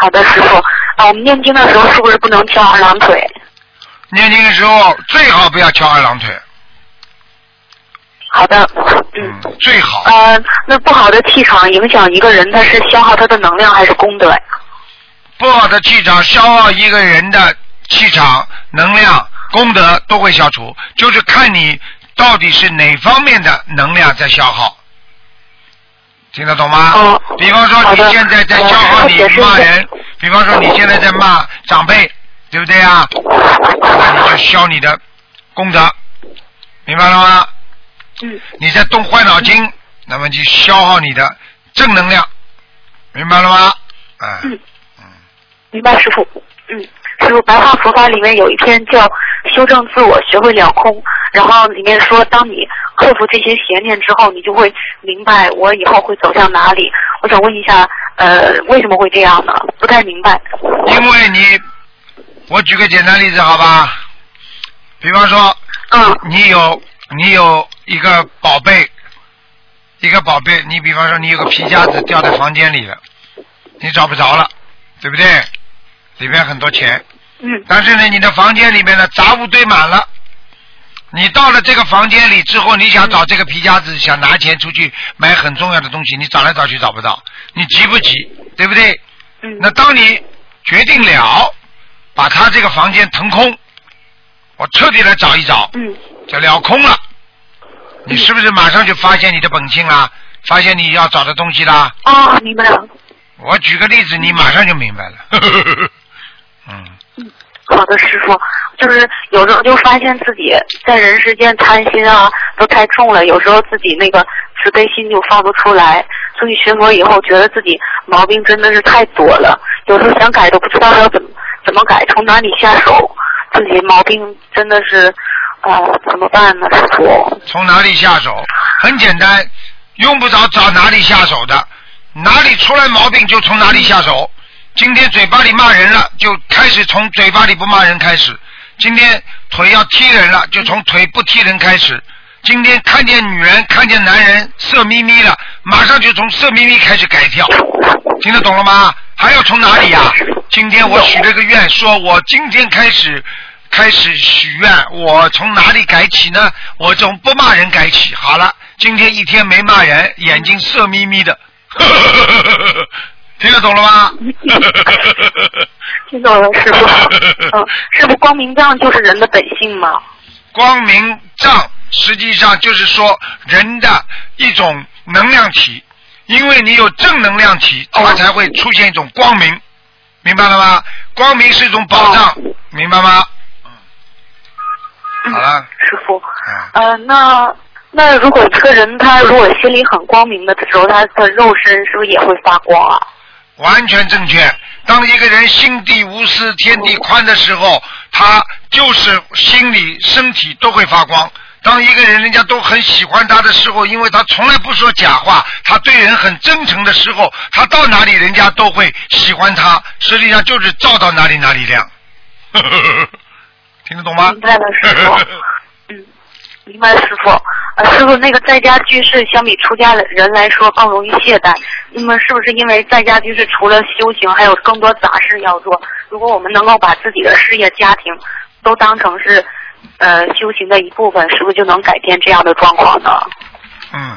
S7: 好的，师傅。啊，我们念经的时候是不是不能翘二郎腿？
S1: 念经的时候最好不要翘二郎腿，
S7: 好的，
S1: 嗯
S7: 嗯。，
S1: 最好。
S7: 呃，那不好的气场影响一个人，他是消耗他的能量还是功德呀？
S1: 不好的气场消耗一个人的气场、能量、功德都会消除，就是看你到底是哪方面的能量在消耗。听得懂吗？
S7: 哦
S1: 比方说你现在在消耗你骂人，比方说你现在在骂长辈，对不对啊？那你就消你的功德，明白了吗？
S7: 嗯，
S1: 你在动坏脑筋，那么就消耗你的正能量，明白了吗？啊、
S7: 嗯明白，师傅。嗯，师傅，白话佛法里面有一篇叫《修正自我，学会了空》，然后里面说，当你克服这些邪念之后，你就会明白我以后会走向哪里。我想问一下，呃，为什么会这样呢？不太明白。
S1: 因为你，我举个简单例子好吧？比方说，
S7: 嗯
S1: 你有你有一个宝贝，一个宝贝，你比方说你有个皮夹子掉在房间里了，你找不着了，对不对？里面很多钱，
S7: 嗯
S1: 但是呢，你的房间里面的杂物堆满了。你到了这个房间里之后，你想找这个皮夹子，想拿钱出去买很重要的东西，你找来找去找不到，你急不急？对不对？
S7: 嗯
S1: 那当你决定了把他这个房间腾空，我彻底来找一找，
S7: 嗯
S1: 就了空了，你是不是马上就发现你的本性啦？发现你要找的东西啦？
S7: 哦，明白了。
S1: 我举个例子，你马上就明白了。嗯，
S7: 好的，师傅，就是有时候就发现自己在人世间贪心啊都太重了，有时候自己那个慈悲心就放不出来，所以学佛以后觉得自己毛病真的是太多了，有时候想改都不知道要怎么怎么改，从哪里下手，自己毛病真的是，呃，怎么办呢，师傅？
S1: 从哪里下手？很简单，用不着找哪里下手的，哪里出来毛病就从哪里下手。今天嘴巴里骂人了，就开始从嘴巴里不骂人开始。今天腿要踢人了，就从腿不踢人开始。今天看见女人、看见男人色眯眯了，马上就从色眯眯开始改掉。听得懂了吗？还要从哪里呀、今天我许了个愿，说我今天开始开始许愿，我从哪里改起呢？我从不骂人改起。好了，今天一天没骂人，眼睛色眯眯的。听得懂了吗？
S7: 听懂了，师傅。嗯，师傅，光明杖就是人的本性吗？
S1: 光明杖实际上就是说人的一种能量体，因为你有正能量体，它才会出现一种光明，明白了吗？光明是一种保障，明白吗？嗯好了，
S7: 师傅，呃，那那如果一个人他如果心里很光明的时候，他的肉身是不是也会发光啊？
S1: 完全正确。当一个人心地无私、天地宽的时候，他就是心里、身体都会发光。当一个人人家都很喜欢他的时候，因为他从来不说假话，他对人很真诚的时候，他到哪里人家都会喜欢他。实际上就是照到哪里哪里亮。听得懂吗？
S7: 明白了，师傅。嗯，明白，师傅。呃，师傅，那个在家居士相比出家人来说更容易懈怠，那么是不是因为在家居士除了修行，还有更多杂事要做？如果我们能够把自己的事业、家庭都当成是呃修行的一部分，是不是就能改变这样的状况呢？
S1: 嗯，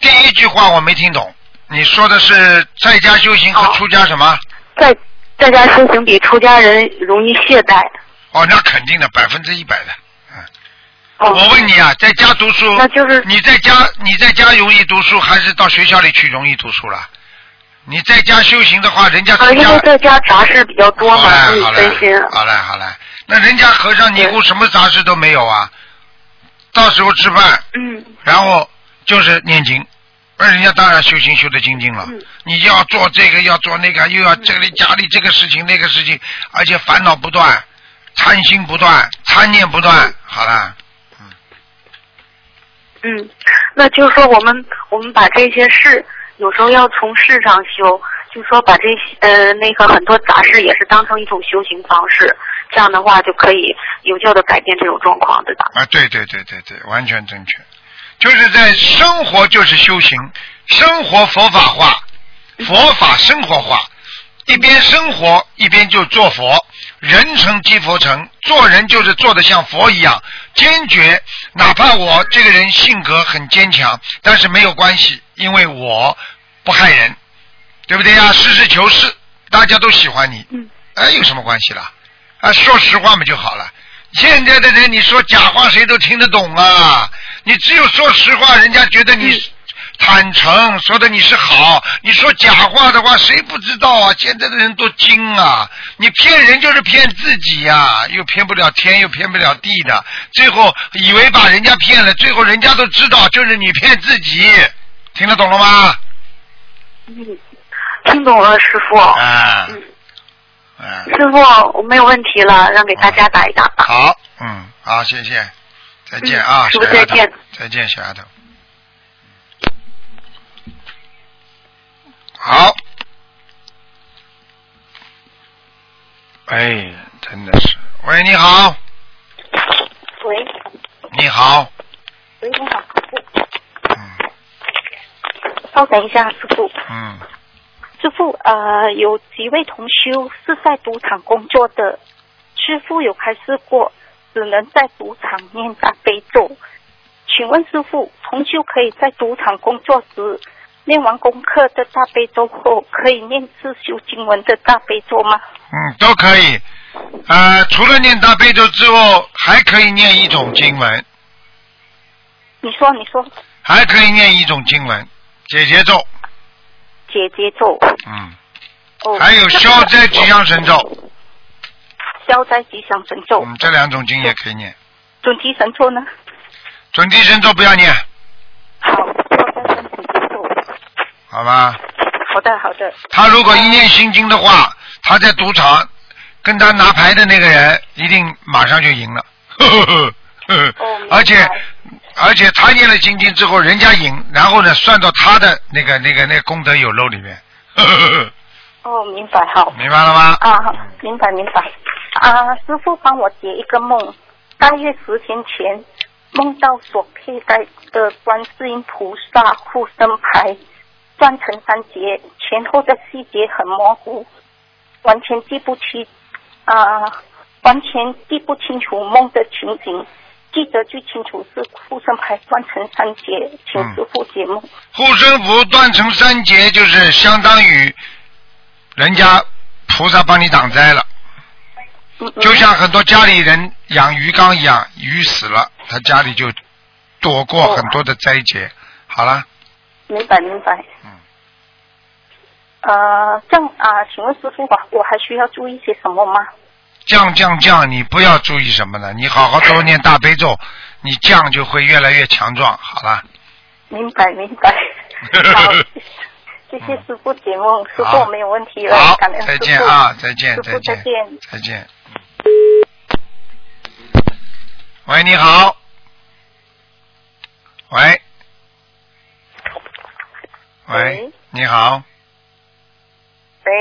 S1: 第一句话我没听懂，你说的是在家修行和出家什么？
S7: 在在家修行比出家人容易懈怠。
S1: 哦，那肯定的，百分之一百的。
S7: 哦
S1: 我问你啊，在家读书，
S7: 那就是
S1: 你在家你在家容易读书，还是到学校里去容易读书了？你在家修行的话，人家
S7: 因为在家杂事比较多嘛，所以分心。
S1: 嘞好嘞好嘞，那人家和尚尼姑什么杂事都没有啊，到时候吃饭，
S7: 嗯，
S1: 然后就是念经，那人家当然修行修的精进了。
S7: 嗯
S1: 你要做这个，要做那个，又要这里家里这个事情那个事情，而且烦恼不断，贪心不断，贪念不断，好了，
S7: 嗯，那就是说我们我们把这些事有时候要从事上修，就是说把这些呃那个很多杂事也是当成一种修行方式，这样的话就可以有效的改变这种状况，对吧？
S1: 啊，对对对对对，完全正确，就是在生活就是修行，生活佛法化，佛法生活化，一边生活一边就做佛，人成即佛成，做人就是做的像佛一样坚决，哪怕我这个人性格很坚强，但是没有关系，因为我不害人，对不对呀？实事求是，大家都喜欢你，
S7: 嗯，
S1: 哎，有什么关系啦？啊，说实话嘛就好了。现在的人，你说假话谁都听得懂啊！你只有说实话，人家觉得你坦诚，说的你是好。你说假话的话，谁不知道啊？现在的人都精啊！你骗人就是骗自己呀、又骗不了天，又骗不了地的，最后以为把人家骗了，最后人家都知道就是你骗自己，听得懂了吗？
S7: 嗯，听懂了，师傅。
S1: 啊，
S7: 嗯
S1: 啊，
S7: 师傅，我没有问题了，让给大家打一打吧。
S1: 好，嗯，好，谢谢，再见
S7: 嗯
S1: 啊，
S7: 再见，
S1: 再见，小丫头。好，哎，真的是，喂，你好，
S8: 喂，
S1: 你好，
S8: 喂，你好，师傅，
S1: 嗯。
S8: 稍等一下，师傅。
S1: 嗯，
S8: 师傅，呃，有几位同修是在赌场工作的，师傅有开示过，只能在赌场念大悲咒。请问师傅，同修可以在赌场工作时念完功课的大悲咒后，可以念自修经文的大悲咒吗？
S1: 嗯，都可以。呃，除了念大悲咒之后，还可以念一种经文，
S8: 你说，你说，
S1: 还可以念一种经文，解结咒，
S8: 姐姐咒。
S1: 嗯，
S8: 哦，
S1: 还有消灾吉祥神咒，
S8: 消灾吉祥神咒。
S1: 嗯，这两种经也可以念。
S8: 准提神咒呢？
S1: 准提神咒不要念，
S8: 好。
S1: 好吧？
S8: 好的，好的。
S1: 他如果一念心经的话，他在赌场跟他拿牌的那个人一定马上就赢了。而且而且他念了心经之后，人家赢，然后呢算到他的那个那个那个功德有漏里面。呵呵呵
S8: 哦，明白好。
S1: 明白了吗？
S8: 啊，明白明白。啊，师傅帮我解一个梦，大约十天前梦到所佩戴的观世音菩萨护身牌断成三节，前后的细节很模糊，完全记不清啊，完全记不清楚梦的情景。记得最清楚是护身牌断成三节，请师傅解梦。
S1: 护身符断成三节，就是相当于人家菩萨帮你挡灾了。就像很多家里人养鱼缸一样，鱼死了，他家里就躲过很多的灾劫。好了，
S8: 明白明白。
S1: 嗯。
S8: 呃，这样啊，请问师傅吧，我还需要注意些什么吗？
S1: 降降降，你不要注意什么呢？你好好多念大悲咒，你降就会越来越强壮。好了，
S8: 明白明白。好，谢谢师傅解梦，师傅我没有问题了，
S1: 好
S8: 感恩，师
S1: 再。见啊，再见，
S8: 再，
S1: 见。再见。喂，你好。喂。喂
S9: 喂，
S1: 你好，
S9: 喂，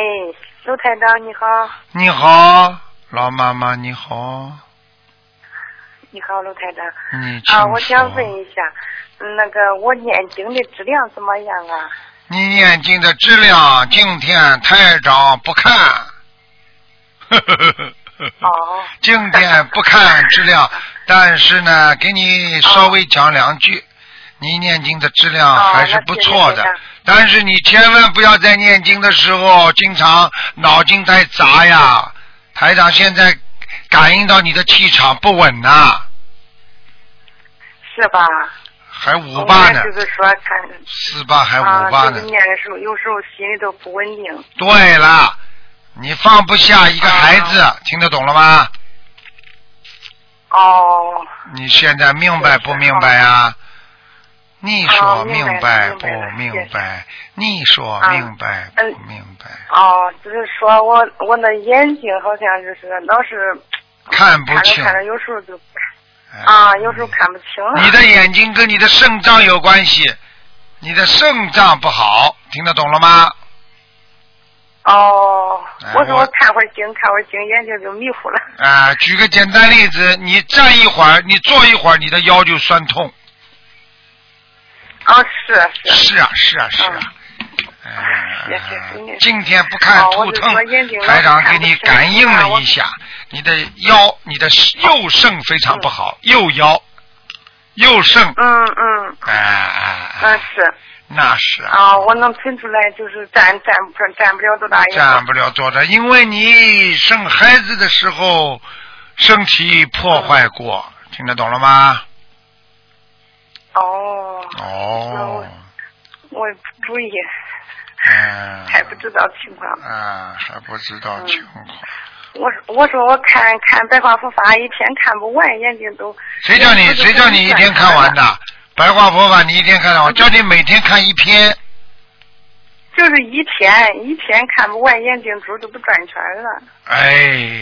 S9: 卢台长你好，
S1: 你好，老妈妈你好，
S9: 你好卢台长
S1: 你
S9: 啊，我想问一下，嗯那个我念经的质量怎么样啊？
S1: 你念经的质量，今天台长不看。
S9: 哦。
S1: 今天不看质量，但是呢，给你稍微讲两句。你念经的质量还是不错的，但是你千万不要在念经的时候经常脑筋太杂呀。台长现在感应到你的气场不稳呐、
S9: 是吧？
S1: 还五八呢，
S9: 就是说看
S1: 四八还
S9: 啊，
S1: 五八呢
S9: 就是。念的时候，有时候心里都不稳定。
S1: 对了，你放不下一个孩子，听得懂了吗？
S9: 哦。
S1: 你现在明白不明白呀？你说
S9: 哦明白
S1: 白不
S9: 明白？
S1: 你说
S9: 啊
S1: 明白不明白？
S9: 哦，就是说我我那眼睛好像就是老是
S1: 看不清。
S9: 看着看着，有时候就啊，有时候看不清了。
S1: 你的眼睛跟你的肾脏有关系，你的肾脏不好，听得懂了吗？
S9: 哦，
S1: 哎
S9: 我说
S1: 我
S9: 我看会儿经，看会儿经，眼睛就迷糊了。
S1: 啊、举个简单例子，你站一会儿，你坐一会儿，你的腰就酸痛。
S9: 啊，是是。
S1: 是啊，是啊，是啊。今天不看图腾台长给你感应了一下，你的腰、你的右肾非常不好，右腰、右肾，
S9: 嗯嗯。
S1: 哎哎
S9: 嗯
S1: 哎，
S9: 是。
S1: 那是啊，
S9: 啊，我能听出来，就是站站不站不了多大
S1: 站不了多大，因为你生孩子的时候身体破坏过，听得懂了吗？
S9: 哦，
S1: 哦，
S9: 我也不注意，
S1: 嗯，
S9: 还不知道情况。
S1: 啊，还不知道情况。
S9: 我说我说我看看白话佛法一天看不完，眼睛都。
S1: 谁叫你谁叫你一天看完的？白话佛法你一天看完，我叫你每天看一篇。
S9: 就是一天一天看不完，眼睛珠都不转圈了。
S1: 哎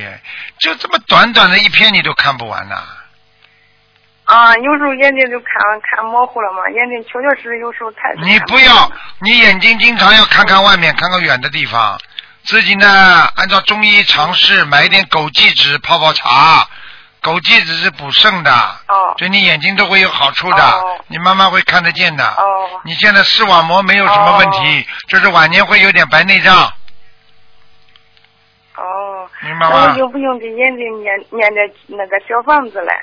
S1: 呀，就这么短短的一篇你都看不完呐、
S9: 啊，有时候眼睛就看看模糊了嘛，眼睛确确实实有时候太。
S1: 你不要，你眼睛经常要看看外面，看看远的地方。自己呢，按照中医常识买一点枸杞子泡泡茶，枸杞子是补肾的，
S9: 哦，
S1: 对你眼睛都会有好处的，
S9: 哦
S1: 你慢慢会看得见的。
S9: 哦，
S1: 你现在视网膜没有什么问题，就是晚年会有点白内障，
S9: 哦，
S1: 明白吗
S9: 那我？用不用给眼睛念念点那个小房子嘞？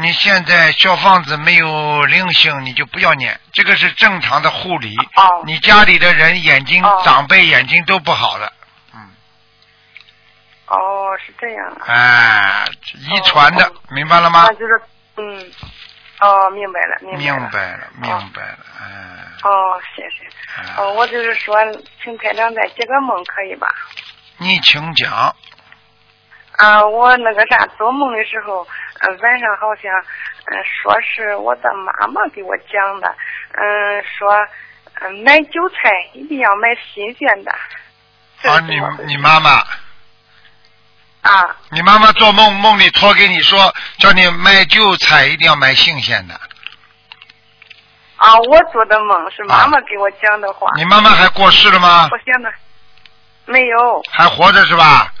S1: 你现在小房子没有灵性，你就不要念，这个是正常的护理。
S9: 哦
S1: 你家里的人眼睛、
S9: 哦
S1: 长辈眼睛都不好了，嗯，
S9: 哦，是这样啊。
S1: 哎，遗传的，明白了吗
S9: 那？就是嗯，哦，明白了，明白了。
S1: 明白了，哎，
S9: 哦，谢谢。哦，我就是说，请台长再接个梦，可以吧？
S1: 你请讲。
S9: 啊，我那个啥，做梦的时候，呃，晚上好像，嗯、说是我的妈妈给我讲的，嗯、说，嗯、买韭菜一定要买新鲜的。这
S1: 啊，你你妈妈
S9: 啊，啊
S1: 你妈妈做梦梦里托给你说，叫你买韭菜一定要买新鲜的。
S9: 啊！我做的梦是妈妈给我讲的话。
S1: 你妈妈还过世了吗？
S9: 我想的没有，
S1: 还活着是吧？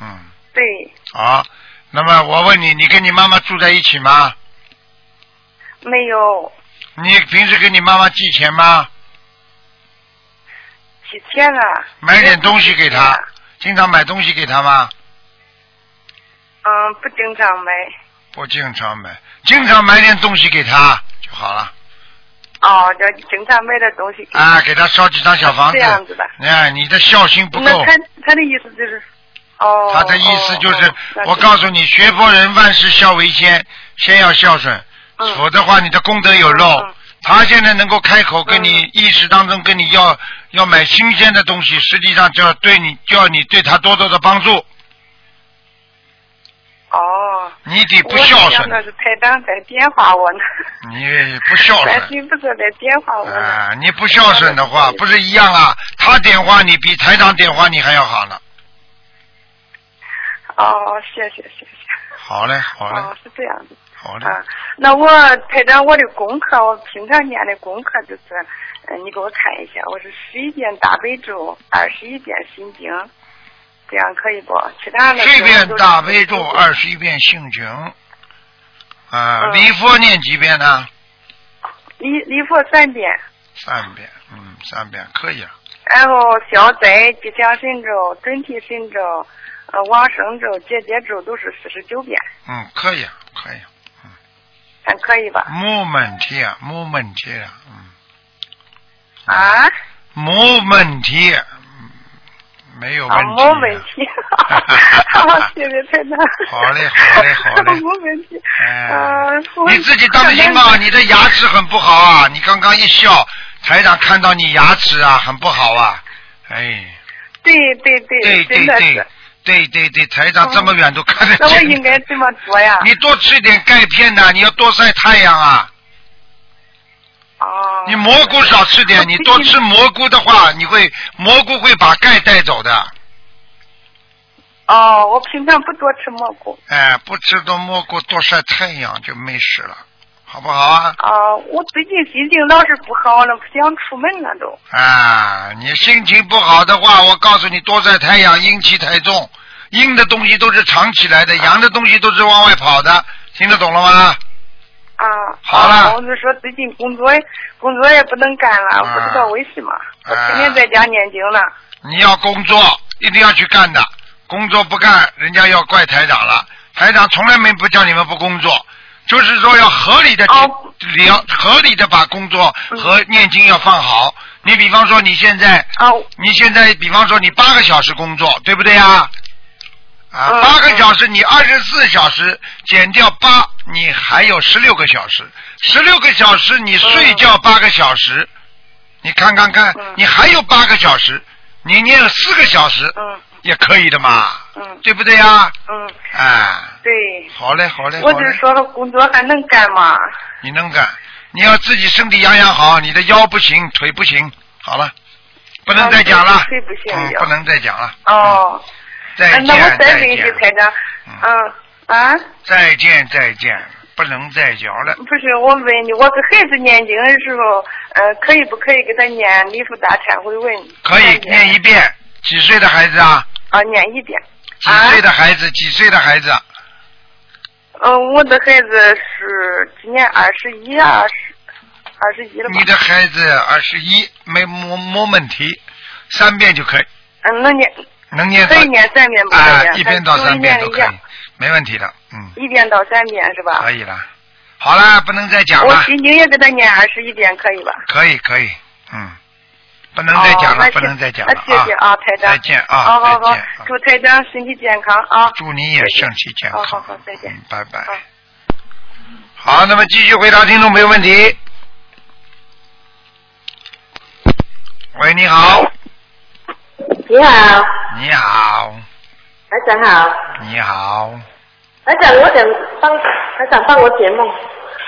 S1: 嗯，
S9: 对，
S1: 好。那么我问你，你跟你妈妈住在一起吗？
S9: 没有
S1: 你平时给你妈妈寄钱吗？
S9: 几天了。
S1: 买点东西给她，经常买东西给她吗？
S9: 嗯，不经常买。
S1: 不经常买，经常买点东西给她就好了。
S9: 哦，就经常买点东西。
S1: 啊，给她烧几张小房子。
S9: 这样子的。
S1: 哎，你的孝心不够。
S9: 那他他的意思就是，哦。
S1: 他的意思就是我告诉你，学佛人万事孝为先，先要孝顺，
S9: 嗯
S1: 否则话你的功德有漏。他现在能够开口跟你意识当中跟你要要买新鲜的东西，实际上就要对你就要你对他多多的帮助。
S9: 哦。
S1: 你得不孝顺，
S9: 那是台长在点化我呢。
S1: 你不孝
S9: 担
S1: 顺
S9: 心不是在点化我呢。
S1: 啊！你不孝顺的话，不是一样啊？他点化你比台长点化你还要好呢。
S9: 哦，谢谢谢谢。
S1: 好嘞，好嘞，
S9: 哦，是这样子。
S1: 好嘞。
S9: 啊，那我台长，我的功课，我平常念的功课就是，嗯、你给我看一下，我是十一遍大悲咒，二十一遍心经，这样可以不？其他的
S1: 这遍
S9: 都是
S1: 大悲咒，二十一遍心经，啊，
S9: 嗯
S1: 礼佛念几遍呢？
S9: 礼礼佛三遍，
S1: 三遍，嗯，三遍可以啊。
S9: 然后消灾吉祥神咒、准提神咒、呃往生咒、结节咒都是四十九遍，
S1: 嗯，可以，可以，嗯
S9: 还可以吧？
S1: 没问题啊，没问题啊，嗯，
S9: 啊？
S1: 没问题，嗯没有
S9: 啊，
S1: 问题。
S9: 没问题。好，谢谢台长。
S1: 好嘞，好嘞，好嘞。
S9: 没问题。
S1: 哎
S9: 啊，我
S1: 你自己当心吧，你的牙齿很不好啊！你刚刚一笑，台长看到你牙齿啊很不好啊，哎，
S9: 对对对，
S1: 对对对。对对对，台长这么远都看得
S9: 那我。应该怎么做呀？
S1: 你多吃点钙片呐，你要多晒太阳啊。
S9: 哦。
S1: 你蘑菇少吃点，你多吃蘑菇的话，你会蘑菇会把钙带走的。
S9: 哦，我平常不多吃蘑菇。
S1: 哎，不吃多蘑菇，多晒太阳就没事了，好不好啊？
S9: 啊，我最近心情老是不好了，不想出门了都。
S1: 啊，你心情不好的话，我告诉你，多晒太阳，阴气太重，阴的东西都是藏起来的，阳的东西都是往外跑的，听得懂了吗？
S9: 啊。
S1: 好了
S9: 啊我就说最近工作工作也不能干了，
S1: 啊
S9: 不知道为什么，天天在家念经了。
S1: 你要工作，一定要去干的，工作不干，人家要怪台长了。台长从来没不叫你们不工作，就是说要合理的
S9: 哦。
S1: 去，要合理的把工作
S9: 嗯。
S1: 和念经要放好。你比方说你现在，
S9: 哦。
S1: 你现在比方说你八个小时工作，对不对呀？啊，
S9: 嗯。
S1: 八个小时你二十四小时减掉八，你还有十六个小时，十六个小时你睡觉八个小时，你看看看，
S9: 嗯。
S1: 你还有八个小时，你念了四个小时
S9: 嗯。
S1: 也可以的嘛，
S9: 嗯。
S1: 对不对呀？
S9: 嗯，
S1: 哎，
S9: 对。
S1: 好嘞，好嘞，
S9: 我就说了，工作还能干吗？
S1: 你能干，你要自己身体养养好，你的腰不行，腿不行，好了，不能再讲了
S9: 啊，腿不行
S1: 嗯，不能再讲了，
S9: 哦。
S1: 再
S9: 那我再
S1: 再
S9: 问一句，
S1: 见，
S9: 台长，嗯啊，
S1: 再见，再见，不能再讲了。
S9: 不是我问你，我给孩子念经的时候，呃，可以不可以给他念礼佛大忏悔文？
S1: 可以念一遍。几岁的孩子啊？
S9: 啊，念一遍。
S1: 几岁的孩子？几岁的孩子？
S9: 嗯、我的孩子是今年二十一啊，二十二十一了吧？
S1: 你的孩子二十一，没没没问题，三遍就可以，
S9: 嗯，能念
S1: 能念到
S9: 可以念三遍不可
S1: 啊？，一遍到三遍都可以没问题的，嗯，
S9: 一遍到三遍是吧？
S1: 可以了。好了，不能再讲
S9: 我
S1: 了，
S9: 心经也给他念二十一遍，可以吧？
S1: 可以可以，嗯，不能再讲了，
S9: 哦
S1: 不能再讲了
S9: 啊谢谢啊，台长。
S1: 再见啊，
S9: 好好好，祝台长身体健康啊！
S1: 祝你也身体健康。
S9: 好好好，再见。
S1: 嗯，拜拜。好，那么继续回答听众朋友问题。喂，你好，
S10: 你好，
S1: 你好，
S10: 台长好，
S1: 你好，
S10: 台长，我想帮台长帮我解梦，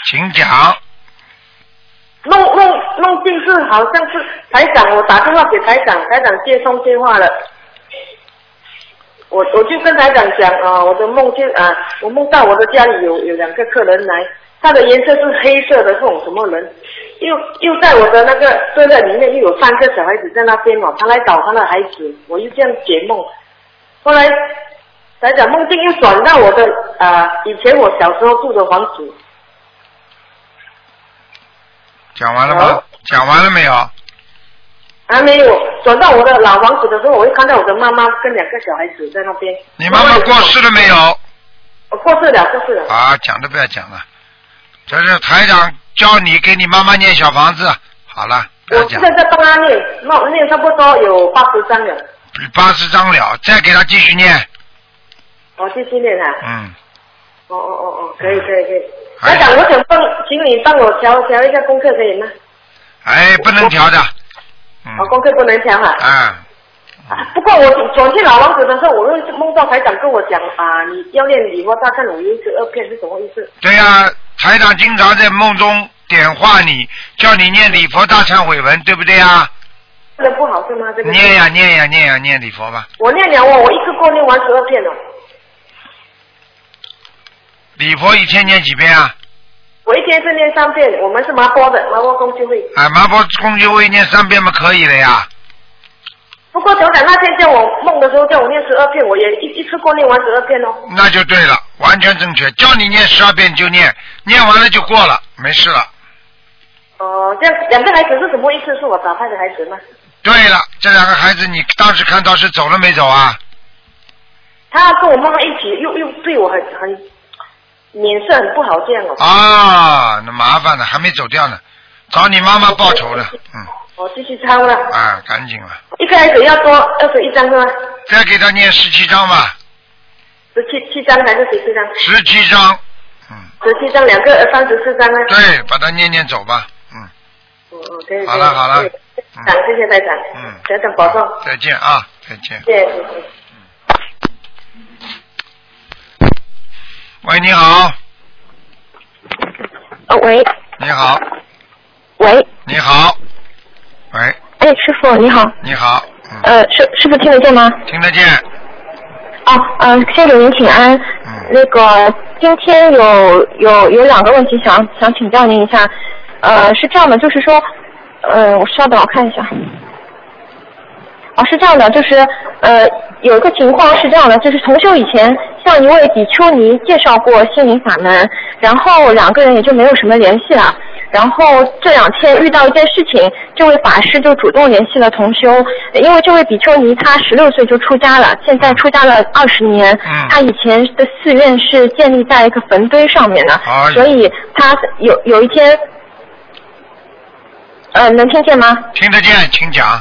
S1: 请讲。
S10: 梦梦梦境是好像是台长，我打电话给台长，台长接通电话了，我我就跟台长讲啊、我的梦见啊、我梦到我的家里有有两个客人来，他的颜色是黑色的，这种什么人？又又在我的那个坐在里面，又有三个小孩子在那边哦，他来找他的孩子，我又这样解梦。后来台长梦境又转到我的啊、以前我小时候住的房子，
S1: 讲完了吗？讲完了没有？
S10: 还没有转到我的老房子的时候，我会看到我的妈妈跟两个小孩子在那边。
S1: 你妈妈过世了没有？
S10: 我过世了，过世了。
S1: 啊，讲都不要讲了，这是台长教你给你妈妈念小房子。好了，不要讲
S10: 我现，在在帮他念，那我念差不多有八十张了，
S1: 八十张了，再给他继续念。
S10: 我继续念啊。
S1: 嗯，
S10: 哦哦哦哦，可以可以可以。
S1: 哎
S10: 台长，我想帮，请你帮我调调一下功课，可以吗？
S1: 哎，不能调的。嗯
S10: 哦，功课不能调哈。
S1: 啊，
S10: 不过我转进老王子的时候，我又梦到台长跟我讲啊，你要念礼佛大忏悔文十二片是什么意思？
S1: 对呀、台长经常在梦中点化你，叫你念礼佛大忏悔文，对不对呀？
S10: 不能不好是吗？这个
S1: 念呀念呀念呀念礼佛吧，
S10: 我念了哦，我一次过念完十二片了。
S1: 礼佛一天念几遍啊？
S10: 我一天是念三遍，我们是麻波的，麻波公就会。
S1: 哎，麻婆公就会念三遍嘛，可以了呀。
S10: 不过台长那天叫我梦的时候叫我念十二遍，我也一一次过念完十二遍哦。
S1: 那就对了，完全正确。叫你念十二遍就念，念完了就过了，没事了。
S10: 哦、这样两个孩子是什么意思？是我打胎的孩子吗？
S1: 对了，这两个孩子你当时看到是走了没走啊？
S10: 他跟我妈妈一起，又又对我很很脸色很不好，这样哦。
S1: 啊，那麻烦了，还没走掉呢，找你妈妈报仇了。嗯，
S10: 我继续抄了，
S1: 啊，赶紧了，
S10: 一开始要多二十一张是吗？
S1: 再给他念十七张吧，
S10: 十七七张还是十七张？
S1: 十七张。
S10: 嗯，十七张，两个呃三十四张啊。
S1: 对，把它念念走吧。嗯，
S10: 嗯嗯，可以。
S1: 好了好了
S10: 长，谢谢台长。
S1: 嗯，
S10: 台长保重。
S1: 再见啊，再见。
S10: 谢谢谢谢。
S1: 喂，你好，
S11: 呃，喂。
S1: 你好，
S11: 喂，
S1: 你好，喂，
S11: 哎，师傅你好，
S1: 你好，
S11: 呃，师师傅听得见吗？
S1: 听得见？
S11: 哦，呃，先给您请安。
S1: 嗯。
S11: 那个今天有有有两个问题想想请教您一下，呃，是这样的，就是说，呃，我稍等，我看一下。哦，是这样的，就是呃，有一个情况是这样的，就是同修以前向一位比丘尼介绍过心灵法门，然后两个人也就没有什么联系了。然后这两天遇到一件事情，这位法师就主动联系了同修，因为这位比丘尼他十六岁就出家了，现在出家了二十年，他以前的寺院是建立在一个坟堆上面的，
S1: 哎
S11: 所以他有有一天，呃，能听见吗？
S1: 听得见，请讲。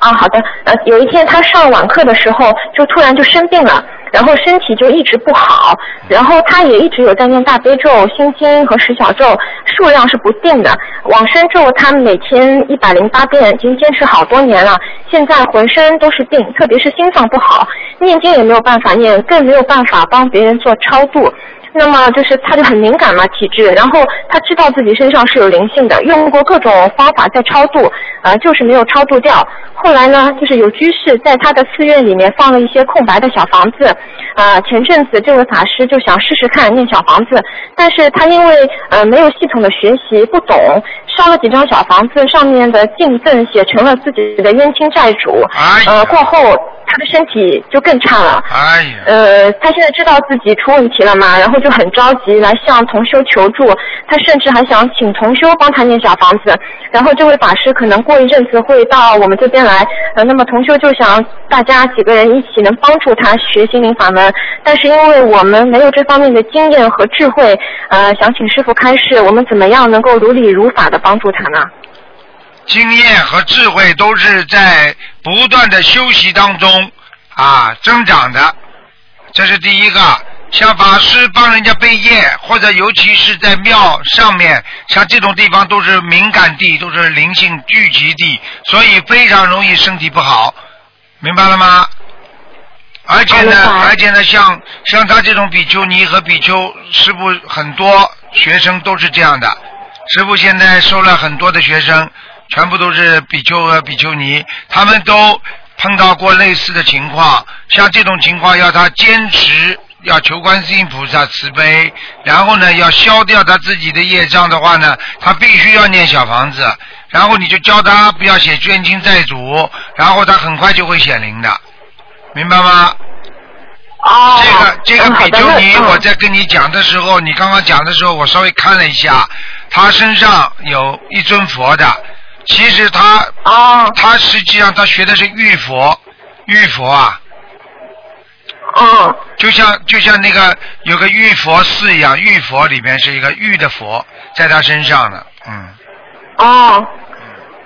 S11: 啊，好的。呃，有一天他上网课的时候，就突然就生病了，然后身体就一直不好，然后他也一直有在念大悲咒、心经和十小咒，数量是不定的。往生咒他每天一百零八遍，已经坚持好多年了。现在浑身都是病，特别是心脏不好，念经也没有办法念，更没有办法帮别人做超度。那么就是他就很敏感嘛体质，然后他知道自己身上是有灵性的，用过各种方法在超度，呃，就是没有超度掉。后来呢，就是有居士在他的寺院里面放了一些空白的小房子，啊、前阵子这位法师就想试试看念小房子，但是他因为呃没有系统的学习，不懂，烧了几张小房子，上面的敬赠写成了自己的冤亲债主，呃，过后他的身体就更差了。
S1: 哎呀，
S11: 呃，他现在知道自己出问题了嘛，然后就很着急来向同修求助。他甚至还想请同修帮他念小房子，然后这位法师可能过一阵子会到我们这边来。呃，那么同修就想大家几个人一起能帮助他学心灵法门，但是因为我们没有这方面的经验和智慧，呃，想请师傅开示，我们怎么样能够如理如法的帮助他呢？
S1: 经验和智慧都是在不断的修习当中啊增长的，这是第一个。像法师帮人家背业，或者尤其是在庙上面，像这种地方都是敏感地，都是灵性聚集地，所以非常容易身体不好，明白了吗？而且呢，而且呢，像像他这种比丘尼和比丘师傅，很多学生都是这样的。师傅现在收了很多的学生，全部都是比丘和比丘尼，他们都碰到过类似的情况，像这种情况要他坚持，要求观世音菩萨慈悲，然后呢要消掉他自己的业障的话呢，他必须要念小房子，然后你就教他不要写冤亲债主，然后他很快就会显灵的，明白吗？
S11: 哦，
S1: 这个这个比丘尼，我在跟你讲的时候，你刚刚讲的时候，我稍微看了一下，他身上有一尊佛的，其实他
S11: 啊，
S1: 他实际上他学的是玉佛，玉佛啊，
S11: 哦，
S1: 就像就像那个有个玉佛寺一样，玉佛里面是一个玉的佛在他身上的，嗯，
S11: 哦，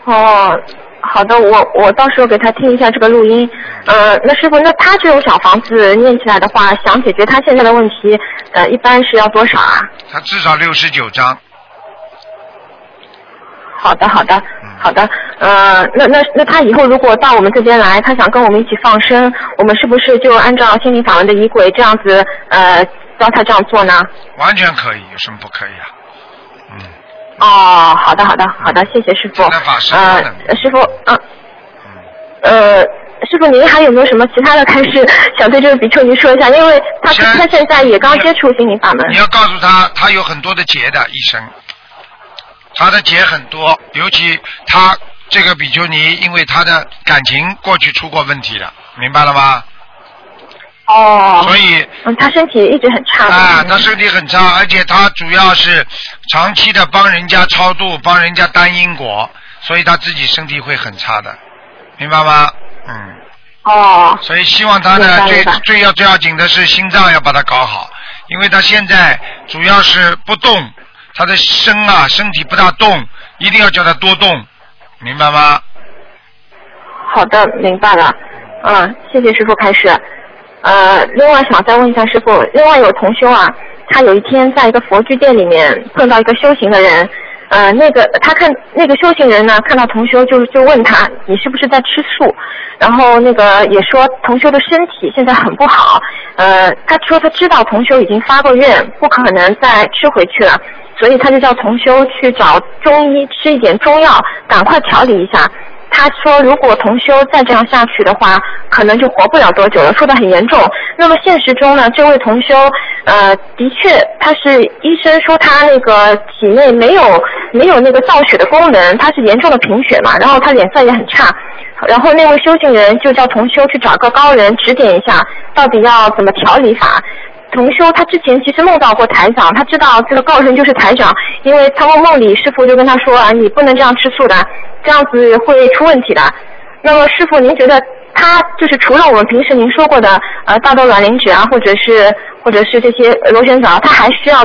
S11: 哦，好的，我我到时候给他听一下这个录音。呃，那师傅，那他这种小房子念起来的话，想解决他现在的问题，呃，一般是要多少啊？
S1: 他至少六十九章，
S11: 好的，好的，
S1: 嗯
S11: 好的。呃，那那那他以后如果到我们这边来，他想跟我们一起放生，我们是不是就按照心灵法门的仪轨这样子呃教他这样做呢？
S1: 完全可以，有什么不可以啊？
S11: 哦，好的，好的，好的，谢谢师傅。
S1: 那法师
S11: 呃，师傅，嗯，呃，师傅，您还有没有什么其他的开始想对这个比丘尼说一下？因为他他现在也刚接触心灵法门。
S1: 你要告诉他，他有很多的结的一生，他的结很多，尤其他这个比丘尼，因为他的感情过去出过问题了，明白了吗？
S11: 哦。
S1: 所以。
S11: 嗯，他身体一直很差。
S1: 啊，他身体很差，而且他主要是长期的帮人家超度，帮人家担因果，所以他自己身体会很差的，明白吗？嗯。
S11: 哦。
S1: 所以希望他呢，最最要最要紧的是心脏要把它搞好，因为他现在主要是不动，他的身啊身体不大动，一定要叫他多动，明白吗？
S11: 好的，明白了。嗯，谢谢师傅开始。呃，另外想再问一下师傅，另外有同修啊，他有一天在一个佛具店里面碰到一个修行的人，呃，那个他看那个修行人呢，看到同修就就问他，你是不是在吃素？然后那个也说同修的身体现在很不好，呃，他说他知道同修已经发过愿，不可能再吃回去了，所以他就叫同修去找中医吃一点中药，赶快调理一下。他说，如果同修再这样下去的话，可能就活不了多久了，说的很严重。那么现实中呢，这位同修，呃，的确，他是医生说他那个体内没有没有那个造血的功能，他是严重的贫血嘛，然后他脸色也很差。然后那位修行人就叫同修去找个高人指点一下，到底要怎么调理法。同修他之前其实梦到过台长，他知道这个高人就是台长，因为他梦梦里师傅就跟他说啊，你不能这样吃素的，这样子会出问题的。那么师傅，您觉得他就是除了我们平时您说过的呃大豆卵磷脂啊，或者是或者是这些螺旋藻，他还需要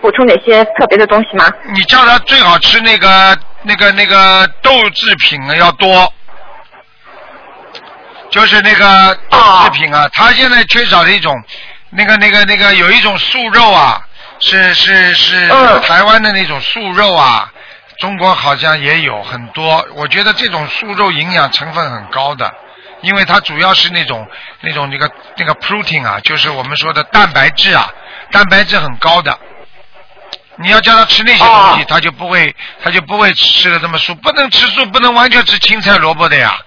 S11: 补充哪些特别的东西吗？
S1: 你叫他最好吃那个那个那个豆制品啊要多，就是那个豆制品啊，他现在缺少的一种那个那个那个有一种素肉啊，是是是台湾的那种素肉啊，中国好像也有很多。我觉得这种素肉营养成分很高的，因为它主要是那种那种那个那个 protein 啊，就是我们说的蛋白质啊，蛋白质很高的。你要叫他吃那些东西，他就不会，他就不会吃的这么素。不能吃素，不能完全吃青菜萝卜的呀，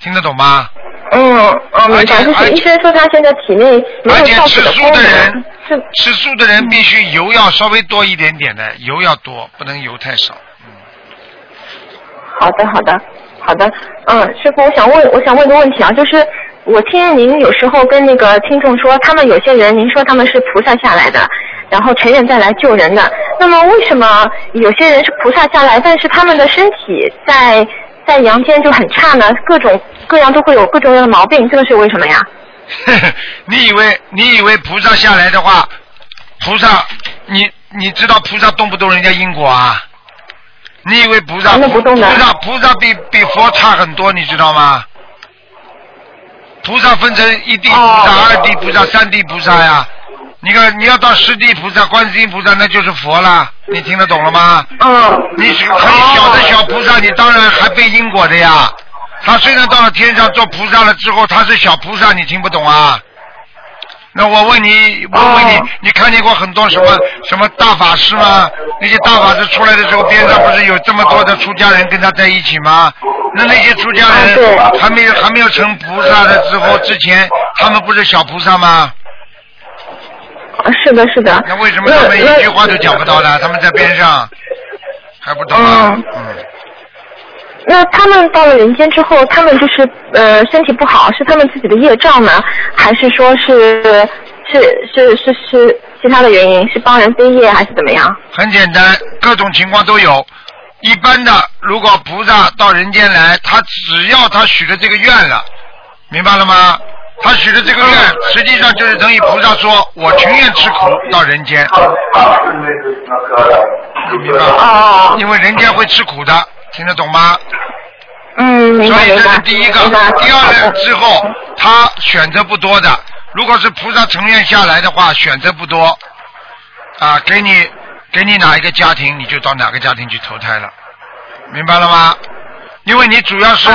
S1: 听得懂吗？
S11: 嗯，哦，明白。就是医生说他现在体内没有造血的功能。
S1: 吃素的人必须油要稍微多一点点的，油要多，不能油太少。
S11: 嗯好的，好的，好的。嗯，师傅，我想问，我想问个问题啊，就是我听您有时候跟那个听众说，他们有些人，您说他们是菩萨下来的，然后成人再来救人的。那么为什么有些人是菩萨下来，但是他们的身体在在阳间就很差呢？各种各样都会有各种各样的毛病，这个是为什么呀？
S1: 你以为你以为菩萨下来的话，菩萨，你你知道菩萨动不动人家因果啊？你以为菩萨菩萨菩萨比比佛差很多，你知道吗？菩萨分成一地菩萨、二地菩萨、三地菩萨呀。你看，你要到十地菩萨、观世音菩萨，那就是佛了。你听得懂了吗？
S11: 嗯。
S1: 你是很小的小菩萨，你当然还背因果的呀。他虽然到了天上做菩萨了之后，他是小菩萨，你听不懂啊？那我问你，我问你，你看见过很多什么什么大法师吗？那些大法师出来的时候，边上不是有这么多的出家人跟他在一起吗？那那些出家人还没有还没有成菩萨的之后，之前他们不是小菩萨吗？
S11: 啊 是的，是的。
S1: 那为什么他们一句话都讲不到呢？他们在边上还不懂啊？嗯，
S11: 那他们到了人间之后，他们就是呃身体不好，是他们自己的业障呢，还是说是是是是是其他的原因？是帮人背业还是怎么样？
S1: 很简单，各种情况都有。一般的，如果菩萨到人间来，他只要他许了这个愿了，明白了吗？他许的这个愿，实际上就是等于菩萨说：“我情愿吃苦到人间。”明白吗？因为人间会吃苦的，听得懂吗？所以这是。第一个，第二呢，之后他选择不多的。如果是菩萨成愿下来的话，选择不多，啊，给你给你哪一个家庭，你就到哪个家庭去投胎了，明白了吗？因为你主要是，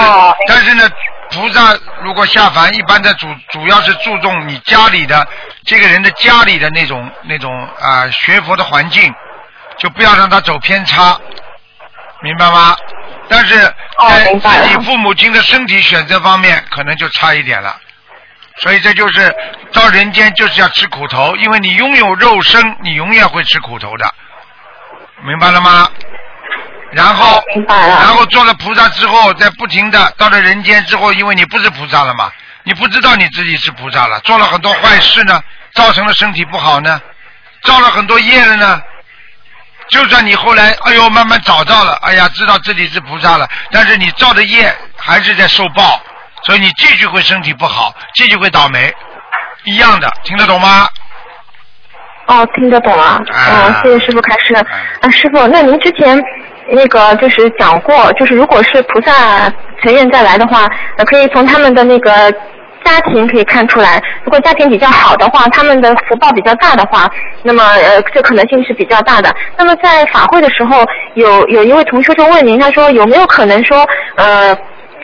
S1: 但是呢，菩萨如果下凡，一般的主主要是注重你家里的这个人的家里的那种那种啊、学佛的环境，就不要让他走偏差，明白吗？但是在自己父母亲的身体选择方面，可能就差一点了。所以这就是到人间就是要吃苦头，因为你拥有肉身，你永远会吃苦头的，明白了吗？然后，然后做了菩萨之后，再不停的到了人间之后，因为你不是菩萨了嘛，你不知道你自己是菩萨了，做了很多坏事呢，造成了身体不好呢，造了很多业了呢。就算你后来，哎呦，慢慢找到了，哎呀，知道自己是菩萨了，但是你造的业还是在受报，所以你继续会身体不好，继续会倒霉，一样的，听得懂吗？
S11: 哦，听得懂啊。哦，谢谢师傅开示。啊，师傅，那您之前那个就是讲过，就是如果是菩萨成愿再来的话，呃，可以从他们的那个家庭可以看出来，如果家庭比较好的话，他们的福报比较大的话，那么呃，这可能性是比较大的。那么在法会的时候，有有一位同学就问您，他说有没有可能说呃。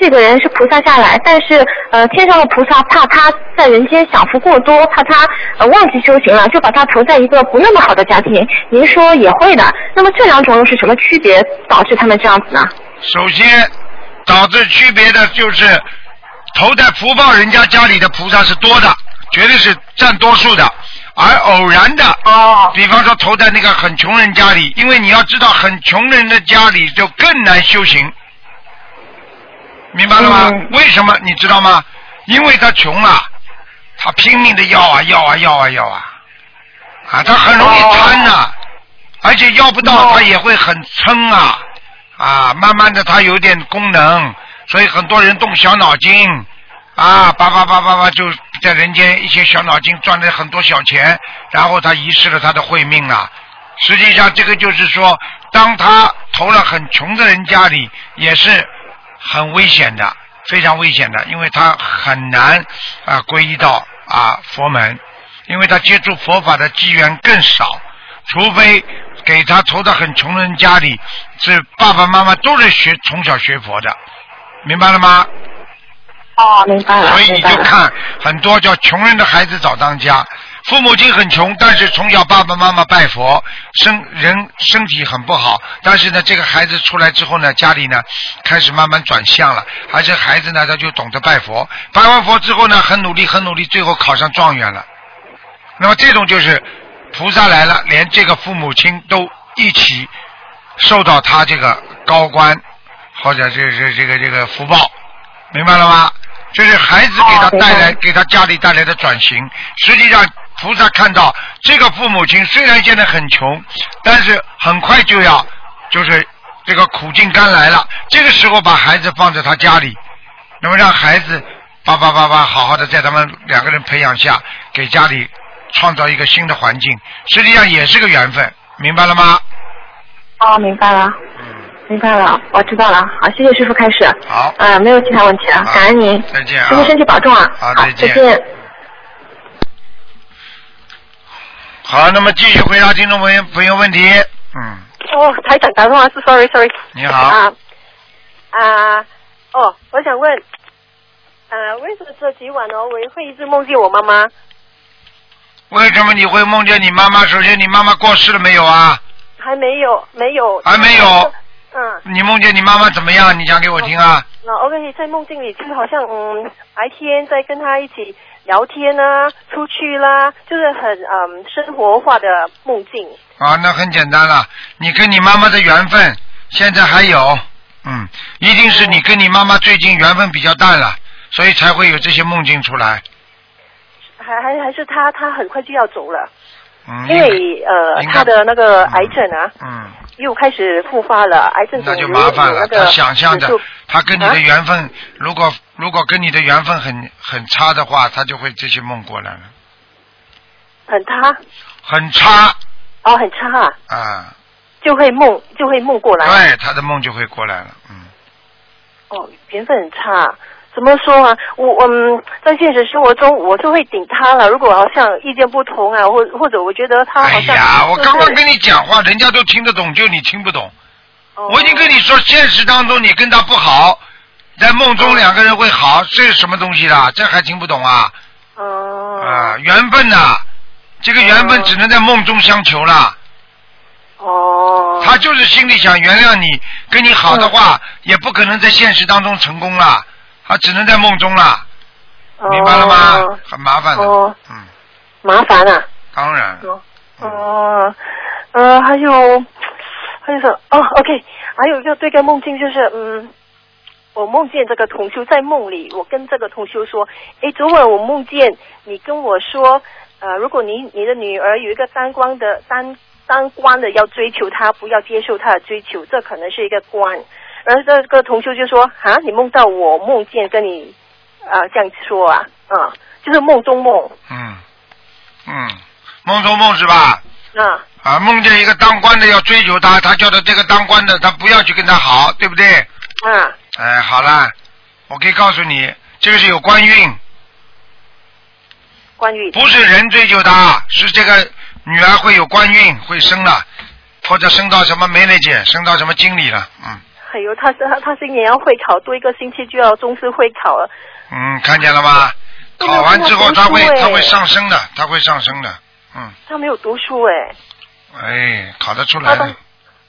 S11: 这个人是菩萨下来，但是呃，天上的菩萨怕他在人间享福过多，怕他呃忘记修行了，就把他投在一个不那么好的家庭。您说也会的，那么这两种又是什么区别，导致他们这样子呢？
S1: 首先，导致区别的就是投在福报人家家里的菩萨是多的，绝对是占多数的。而偶然的，
S11: 哦，
S1: 比方说投在那个很穷人家里，因为你要知道，很穷人的家里就更难修行，明白了吗？为什么？你知道吗？因为他穷啊，他拼命的要啊要啊要啊要啊，啊，他很容易贪呐、而且要不到他也会很撑啊，啊，慢慢的他有点功能，所以很多人动小脑筋，啊，叭叭叭叭叭就在人间一些小脑筋赚了很多小钱，然后他遗失了他的慧命啊。实际上，这个就是说，当他投了很穷的人家里，也是很危险的，非常危险的，因为他很难啊皈依到啊佛门，因为他接触佛法的机缘更少，除非给他投到很穷人家里，是爸爸妈妈都是学从小学佛的，明白了吗？
S11: 哦，明白了，
S1: 所以你。就看很多叫穷人的孩子早当家，父母亲很穷，但是从小爸爸妈妈拜佛，身人身体很不好，但是呢，这个孩子出来之后呢，家里呢开始慢慢转向了，而且孩子呢他就懂得拜佛，拜完佛之后呢，很努力很努力，最后考上状元了。那么这种就是菩萨来了，连这个父母亲都一起受到他这个高官或者这这这个这个福报，明白了吗？就是孩子给他带来、给他家里带来的转型。实际上，菩萨看到这个父母亲虽然现在很穷，但是很快就要就是这个苦尽甘来了。这个时候把孩子放在他家里，那么让孩子叭叭叭叭好好的在他们两个人培养下，给家里创造一个新的环境，实际上也是个缘分，明白了吗？
S11: 哦，明白了。明白了，我知道了。好，谢谢师傅开始。
S1: 好。
S11: 嗯，没有其他问题了，感恩您。
S1: 再见啊
S11: 师傅身体保重啊。
S1: 好，
S11: 再
S1: 再见。好，那么继续回答听众朋友朋友问题。嗯，
S12: 哦，台长打电话是 sorry sorry。
S1: 你好
S12: 啊啊哦，我想问，呃，为什么这几晚哦，我会一直梦见我妈妈？
S1: 为什么你会梦见你妈妈？首先，你妈妈过世了没有啊？
S12: 还没有，没有。
S1: 还没有。
S12: 嗯。
S1: 你梦见你妈妈怎么样？你讲给我听啊。
S12: 那 OK，在梦境里就是好像嗯，白天在跟她一起聊天啊，出去啦，就是很嗯生活化的梦境。
S1: 啊，那很简单了，你跟你妈妈的缘分现在还有，嗯，一定是你跟你妈妈最近缘分比较淡了，所以才会有这些梦境出来。
S12: 还还还是他他很快就要走了，
S1: 嗯，
S12: 因为呃他的那个癌症啊，
S1: 嗯，
S12: 又开始复发了，癌症
S1: 那就麻烦了。
S12: 有那个
S1: 他想象的
S12: 指数，
S1: 他跟你
S12: 啊
S1: 的缘分，如果如果跟你的缘分很很差的话，他就会这些梦过来了，
S12: 很差
S1: 很差
S12: 哦，很差啊，
S1: 啊，
S12: 就会梦就会梦过来。
S1: 对，他的梦就会过来了，嗯。
S12: 哦，缘分很差。怎么说啊？我嗯，在现实生活中，我就会顶他了。如果好像意见不同啊，或或者我觉得他好像、
S1: 哎呀，我刚刚跟你讲话，人家都听得懂，就你听不懂。
S12: 哦
S1: 我已经跟你说，现实当中你跟他不好，在梦中两个人会好，这是什么东西啦？这还听不懂啊？
S12: 哦
S1: 啊，缘分呐、这个缘分只能在梦中相求啦。
S12: 哦。
S1: 他就是心里想原谅你，跟你好的话，也不可能在现实当中成功了，他只能在梦中啦。明白了吗？很麻烦的。
S12: 哦，
S1: 嗯，
S12: 麻烦啊。
S1: 当然。
S12: 哦，呃，还有还有什么？哦，OK，还有一个对个梦境就是，嗯，我梦见这个同修在梦里，我跟这个同修说，哎，昨晚我梦见你跟我说，呃，如果你你的女儿有一个当官的当当官的要追求她，不要接受她的追求，这可能是一个官。然后这个同修就说，啊，你梦到我梦见跟你啊、这样说啊，啊，就是梦中梦
S1: 嗯，嗯，梦中梦是吧？
S12: 啊。
S1: 啊，梦见一个当官的要追求他，他叫他这个当官的，他不要去跟他好，对不对？
S12: 啊。
S1: 哎，好啦，我可以告诉你，这个是有官运，
S12: 官运。
S1: 不是人追求他，是这个女儿会有官运，会生了，或者升到什么梅雷姐，升到什么经理了，嗯。
S12: 还有他他他今年要会考，多一个星期就要中式会考了。
S1: 嗯，看见了吗？考完之后他会
S12: 他
S1: 会上升的，他会上升的，嗯，
S12: 他没有读书哎，
S1: 哎，考得出来的，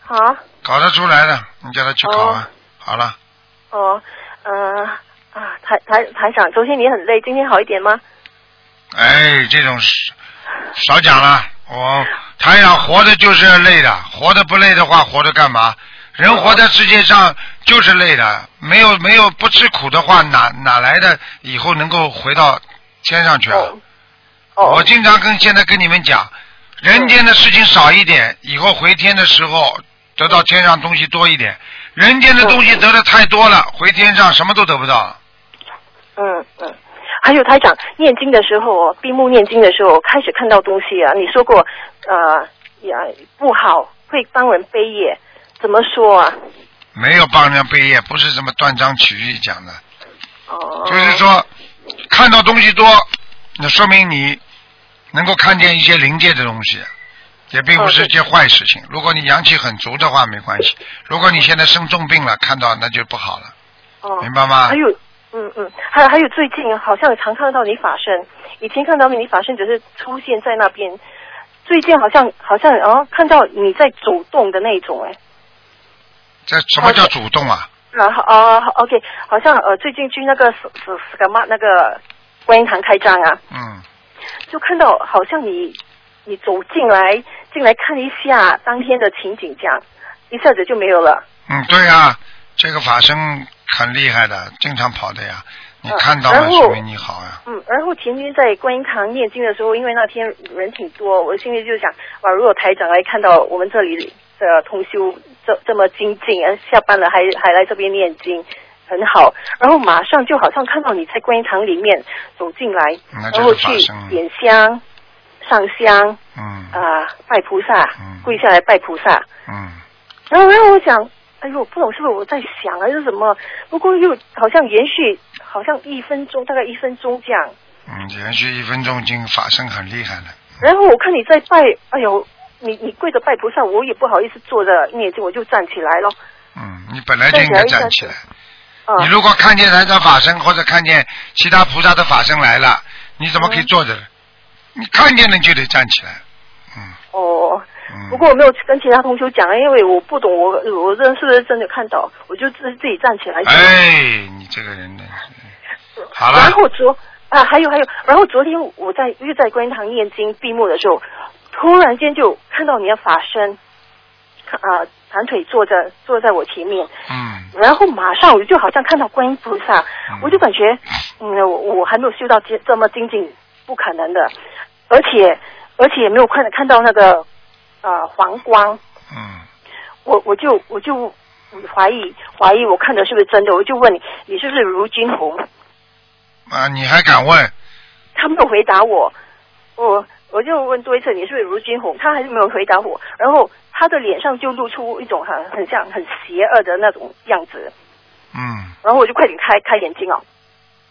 S12: 啊？
S1: 考得出来的，你叫他去考啊，好了。
S12: 哦呃啊台台台长，昨天你很累，今天好一点吗？
S1: 哎，这种事少讲了。我台长活着就是累的，活的不累的话，活着干嘛？人活在世界上就是累的，没有没有不吃苦的话，哪哪来的以后能够回到天上去啊？我经常跟现在跟你们讲，人间的事情少一点，以后回天的时候得到天上东西多一点。人间的东西得的太多了，回天上什么都得不到。
S12: 嗯嗯。还有他讲念经的时候，闭目念经的时候，开始看到东西啊。你说过，呃，呀不好，会帮人背业，怎么说啊？
S1: 没有帮人家背业，不是什么断章取义讲的。
S12: 哦。
S1: 就是说，看到东西多，那说明你能够看见一些灵界的东西，也并不是一件坏事情。如果你阳气很足的话，没关系。如果你现在生重病了，看到那就不好了，
S12: 哦。
S1: 明白吗
S12: 还？有，嗯嗯，还有还有最近好像常看到你法身，以前看到你法身只是出现在那边，最近好像好像哦看到你在走动的那种哎。
S1: 这什么叫主动啊？
S12: 然后哦，OK，好像呃最近去那个什什什个嘛那个观音堂开张啊，
S1: 嗯，
S12: 就看到好像你你走进来进来看一下当天的情景，这样一下子就没有了。
S1: 嗯，对啊、这个法身很厉害的，经常跑的呀。你看到了，说明你好呀。
S12: 嗯，然后前天在观音堂念经的时候，因为那天人挺多，我心里就想，哇，如果台长来看到我们这里的同修这这么精进，呃下班了还还来这边念经，很好。然后马上就好像看到你在观音堂里面走进来，
S1: 那
S12: 然后去。点香、上香
S1: 嗯
S12: 啊、拜菩萨，嗯跪下来拜菩萨。
S1: 嗯，
S12: 然后，然后我想，哎呦，不懂是不是我在想还是什么？不过又好像延续，好像一分钟，大概一分钟这样。
S1: 嗯，延续一分钟，已经法身很厉害了。
S12: 然后我看你在拜，哎呦，你你跪着拜菩萨，我也不好意思坐着念经，我就站起来了。
S1: 嗯，你本来就应该站起来。
S12: 啊
S1: 你如果看见台长法身或者看见其他菩萨的法身来了，你怎么可以坐着呢？你看见了就得站起来。
S12: 嗯哦，
S1: 嗯
S12: 不过我没有跟其他同学讲，因为我不懂，我我这是不是真的看到，我就自自己站起来讲。
S1: 哎，你这个人呢？好了
S12: 然，后昨啊，还有还有，然后昨天我在又在观音堂念经闭幕的时候，突然间就看到你的法身，啊，盘腿坐着坐在我前面，
S1: 嗯，
S12: 然后马上我就好像看到观音菩萨，我就感觉，嗯，我我还没有修到这这么精进，不可能的，而且而且也没有看看到那个呃黄光，
S1: 嗯，
S12: 我我就我就怀疑怀疑我看的是不是真的，我就问你，你是不是卢金红？
S1: 啊，你还敢问？
S12: 他没有回答我，我我就问多一次你是不是卢金红，他还是没有回答我，然后他的脸上就露出一种很很像很邪恶的那种样子，
S1: 嗯。
S12: 然后我就快点开开眼睛哦，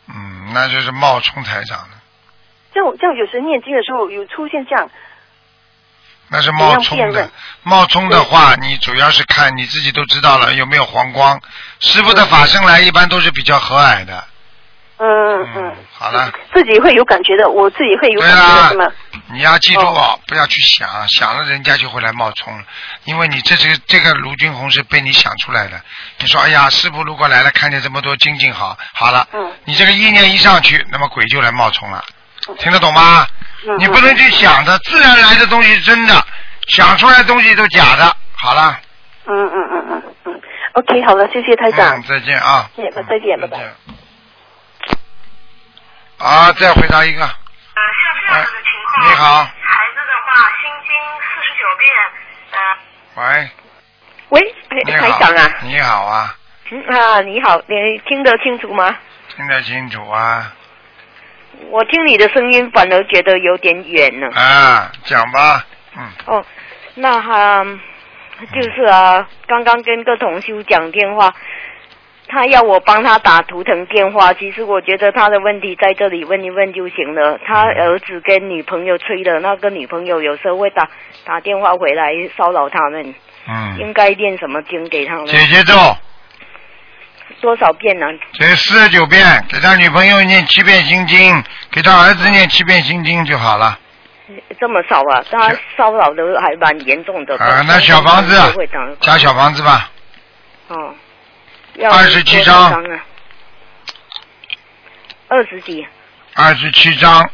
S1: 嗯，那就是冒充台长的，
S12: 这样这样有时念经的时候有出现这样，
S1: 那是冒充的。冒充的话，你主要是看你自己都知道了有没有黄光。师傅的法身来一般都是比较和蔼的。
S12: 嗯嗯，
S1: 好了，
S12: 自己会有感觉的，我自己会有感觉的是吗？
S1: 你要记住哦，不要去想，想了人家就会来冒充了，因为你这这个这个卢军红是被你想出来的。你说，哎呀，师傅如果来了，看见这么多精进好，好了，
S12: 嗯
S1: 你这个意念一上去，那么鬼就来冒充了，听得懂吗？
S12: 嗯
S1: 你不能去想的，自然来的东西是真的，想出来的东西都假的。好了，
S12: 嗯嗯嗯嗯嗯，OK，好了，谢谢台长。
S1: 嗯，，再见啊。
S12: 谢谢，再见，拜拜。
S1: 啊，再回答一个。啊，像这样子的情况，你好，
S13: 孩子的话，心经四十九遍，呃，
S1: 喂，
S14: 喂，
S1: 你
S14: 台
S1: 好，
S14: 长啊，
S1: 你好啊，
S14: 嗯啊，你好，你听得清楚吗？
S1: 听得清楚啊，
S14: 我听你的声音反而觉得有点远呢。
S1: 啊，讲吧，嗯，
S14: 哦，那哈、就是啊，刚刚跟个同修讲电话，他要我帮他打图腾电话。其实我觉得他的问题在这里问一问就行了。他儿子跟女朋友吹的，那个女朋友有时候会打打电话回来骚扰他们，
S1: 嗯，
S14: 应该念什么经给他们？
S1: 姐姐咒，
S14: 多少遍呢？
S1: 这四十九遍，给他女朋友念七遍心经，给他儿子念七遍心经就好了。
S14: 这么少啊？他骚扰的还蛮严重的。
S1: 啊，那小房子加小房子吧，
S14: 哦，要
S1: 27
S14: 多少
S1: 张？
S14: 二十几，
S1: 二十七张，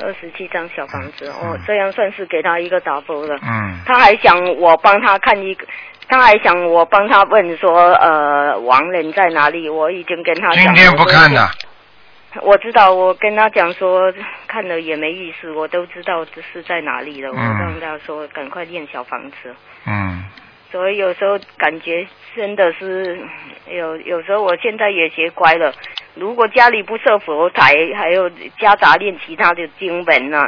S14: 二十七张小房子哦，这样算是给他一个 double 了。
S1: 嗯，
S14: 他还想我帮他看一个，他还想我帮他问说，呃，亡人在哪里？我已经跟他讲
S1: 今天不看了，
S14: 我知道，我跟他讲说看了也没意思，我都知道这是在哪里了。我
S1: 嗯
S14: 让他说赶快练小房子。
S1: 嗯，
S14: 所以有时候感觉真的是有，有时候我现在也学乖了。如果家里不设佛台，还有夹杂练其他的经文呐、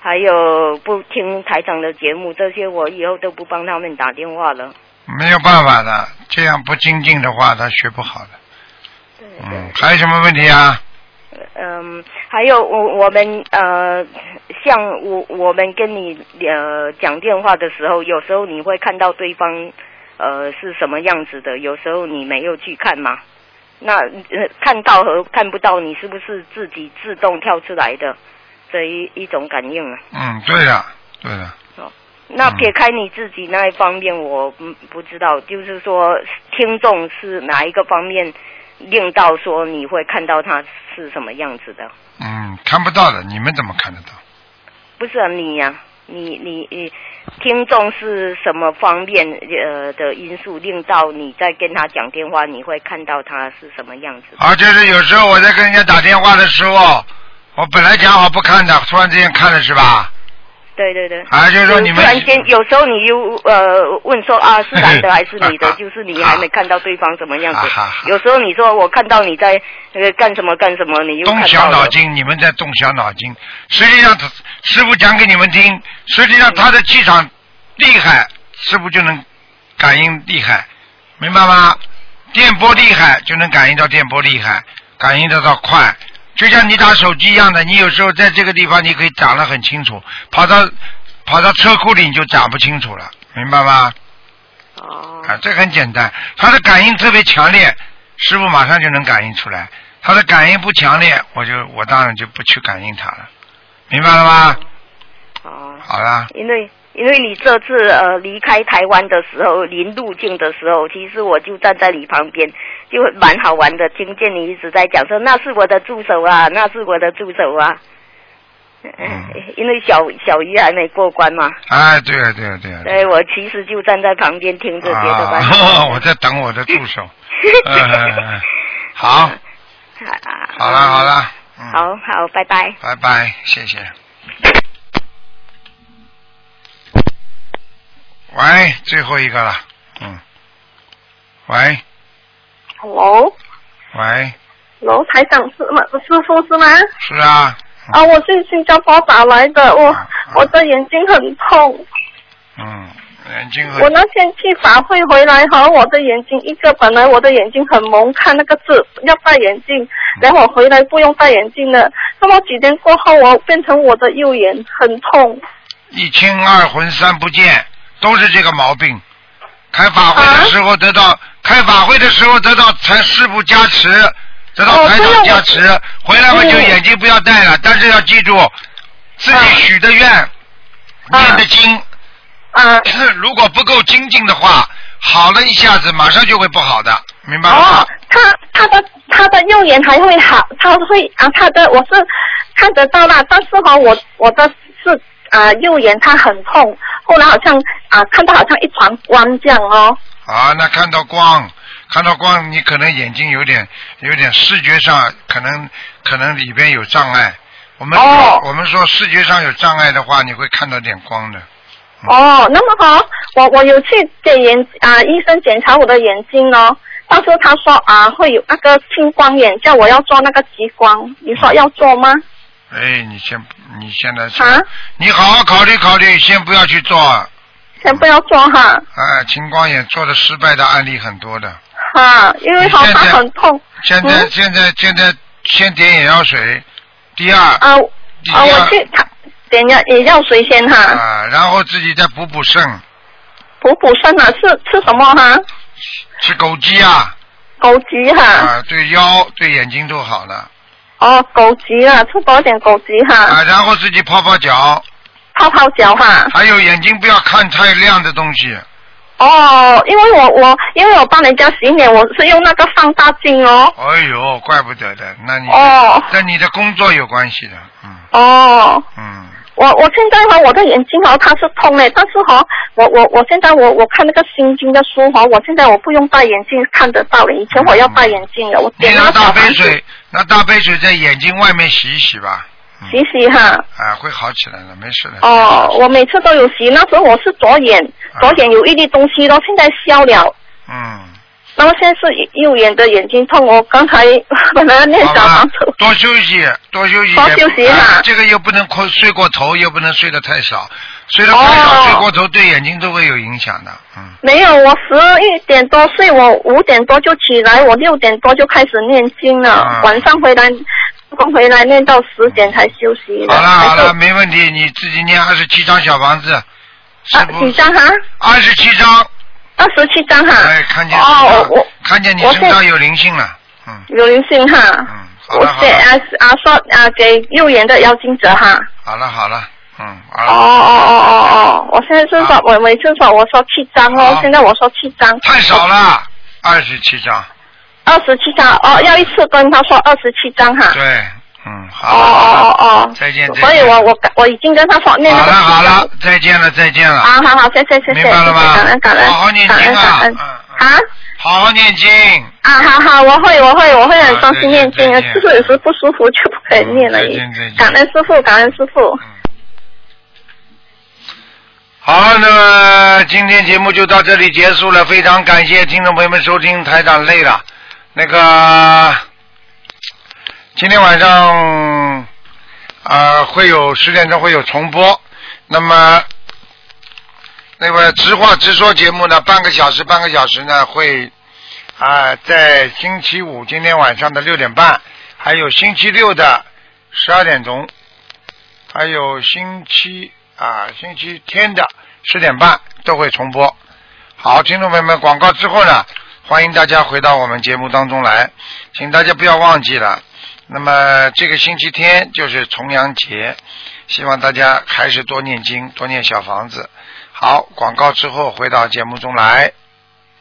S14: 还有不听台长的节目，这些我以后都不帮他们打电话了。
S1: 没有办法的，这样不精进的话，他学不好的。嗯，还有什么问题啊？
S14: 嗯，还有我我们呃，像我我们跟你呃讲电话的时候，有时候你会看到对方呃是什么样子的，有时候你没有去看嘛。那呃看到和看不到，你是不是自己自动跳出来的这一一种感应啊？
S1: 嗯，对呀，对的。
S14: 那撇开你自己那一方面，我不不知道，就是说听众是哪一个方面令到说你会看到他是什么样子的？
S1: 嗯，看不到的，你们怎么看得到？
S14: 不是啊，你呀、你你你，听众是什么方面呃的因素令到你在跟他讲电话，你会看到他是什么样子？
S1: 啊，就是有时候我在跟人家打电话的时候，我本来讲好不看的，突然之间看了是吧？
S14: 对对对。
S1: 啊就是说你们
S14: 突然间，有时候你又呃问说啊是男的还是女的，
S1: 啊
S14: 就是你还没看到对方什么样子。有时候你说我看到你在那个干什么干什么，你又
S1: 动。小脑筋，你们在动小脑筋。实际上，师傅讲给你们听，实际上他的气场厉害，师傅就能感应厉害，明白吗？电波厉害就能感应到电波厉害，感应得到快。就像你打手机一样的，你有时候在这个地方你可以讲得很清楚，跑到跑到车库里你就讲不清楚了，明白吗？
S14: 哦。
S1: 啊，这很简单，他的感应特别强烈，师傅马上就能感应出来。他的感应不强烈，我就我当然就不去感应他了，明白了吗？
S14: 哦。
S1: 好了，
S14: 因为因为你这次呃离开台湾的时候，临入境的时候，其实我就站在你旁边，就蛮好玩的，听见你一直在讲说那是我的助手啊，那是我的助手啊。嗯，因为小小鱼还没过关嘛。
S1: 哎，对啊，对啊，对啊。
S14: 对，我其实就站在旁边听着，别的班。
S1: 啊，我在等我的助手。嗯，好。好了，好了。
S14: 好好，拜拜。
S1: 拜拜，谢谢。喂，最后一个了，嗯。喂。
S2: Hello。
S1: 喂。
S2: 楼台长是吗？师傅是吗？
S1: 是啊。
S2: 啊，我是新加坡打来的，我我的眼睛很痛。
S1: 嗯，眼睛很。
S2: 我那天去法会回来哈，我的眼睛一个本来我的眼睛很蒙，看那个字要戴眼镜，然后我回来不用戴眼镜了。那么几天过后，我变成我的右眼很痛。
S1: 一清二浑三不见，都是这个毛病。开法会的时候得到，开法会的时候得到财师傅加持。得到台长加持，回来嘛就眼睛不要戴了，但是要记住自己许的愿，念的经，
S2: 啊，
S1: 如果不够精进的话，好了一下子马上就会不好的，明白吗？
S2: 哦，他他的他的右眼还会好，他会啊，他的我是看得到啦，但是哈，我我的是啊右眼它很痛，后来好像啊看到好像一团光这样哦。
S1: 啊，那看到光。看到光，你可能眼睛有点有点视觉上可能可能里边有障碍。我们说、
S2: 哦、
S1: 我们说视觉上有障碍的话，你会看到点光的。
S2: 嗯、哦，那么好，我我有去给眼啊医生检查我的眼睛哦，到时候他说啊会有那个青光眼，叫我要做那个激光，你说要做吗？
S1: 哎，你先你现在啊，你好好考虑考虑，先不要去做。
S2: 先不要做哈。
S1: 哎，青光眼做的失败的案例很多的。
S2: 啊，因为好怕很痛。
S1: 现在、嗯、现在现在先点眼药水，第二
S2: 啊啊，我去点眼眼药水先哈。
S1: 啊，然后自己再补补肾。
S2: 补补肾啊？吃吃什么哈？
S1: 吃枸杞啊。
S2: 枸杞哈。
S1: 啊，对腰对眼睛都好了。
S2: 哦，枸杞啊，吃多点枸杞哈。
S1: 啊，然后自己泡泡脚。
S2: 泡泡脚哈。
S1: 还有眼睛不要看太亮的东西。
S2: 哦，因为我我因为我帮人家洗脸，我是用那个放大镜哦。
S1: 哎呦，怪不得的，那你
S2: 哦，
S1: 跟你的工作有关系的，嗯。
S2: 哦。
S1: 嗯。
S2: 我我现在哈，我的眼睛哈它是痛的，但是哈，我我我现在我我看那个心经的书哈，我现在我不用戴眼镜看得到了，以前我要戴眼镜的，我点
S1: 那大杯水，拿大杯水在眼睛外面洗一洗吧。
S2: 洗洗哈，
S1: 啊，会好起来的，没事的。
S2: 哦，我每次都有洗，那时候我是左眼，左眼有一粒东西咯，现在消了。
S1: 嗯。
S2: 那么现在是右眼的眼睛痛，我刚才 本来念小房子。
S1: 多休息，多休息。
S2: 多休息哈、
S1: 啊。这个又不能困睡过头，又不能睡得太少，睡得太少、
S2: 哦、
S1: 睡过头对眼睛都会有影响的。嗯。
S2: 没有，我十一点多睡，我五点多就起来，我六点多就开始念经了，
S1: 啊、
S2: 晚上回来。刚回来念到十点才休息。
S1: 好了好了，没问题，你自己念二十七张小房子。
S2: 啊，几张哈？
S1: 二十七张。
S2: 二十七张哈。
S1: 哎，看见
S2: 哦，我
S1: 看见你身上有灵性了，嗯。
S2: 有灵性哈。
S1: 嗯，好了好
S2: 我给啊啊说啊给右眼的妖精者哈。
S1: 好了好了，嗯，好
S2: 了。哦哦哦哦哦，我现在是说，我每次说我说七张哦，现在我说七张。
S1: 太少了，二十七张。
S2: 二十七张哦，要一次跟他说二十七张哈。
S1: 对，嗯，好。
S2: 哦哦哦哦。
S1: 再见。
S2: 所以我我我已经跟他说念
S1: 好了好了，再见了再见了。
S2: 啊，好好，谢谢谢谢，
S1: 明白了吗？
S2: 感恩感恩，
S1: 好好念经
S2: 啊。啊。
S1: 好好念经。
S2: 啊，好好，我会我会我会很专心念经的，就是有时不舒服就不可以念了。感恩师傅，感恩师傅。
S1: 好，那么今天节目就到这里结束了，非常感谢听众朋友们收听，台长累了。那个今天晚上啊、会有十点钟会有重播，那么那个直话直说节目呢，半个小时半个小时呢会啊、在星期五今天晚上的六点半，还有星期六的十二点钟，还有星期啊星期天的十点半都会重播。好，听众朋友们，广告之后呢？欢迎大家回到我们节目当中来，请大家不要忘记了，那么这个星期天就是重阳节，希望大家还是多念经，多念小房子。好，广告之后回到节目中来。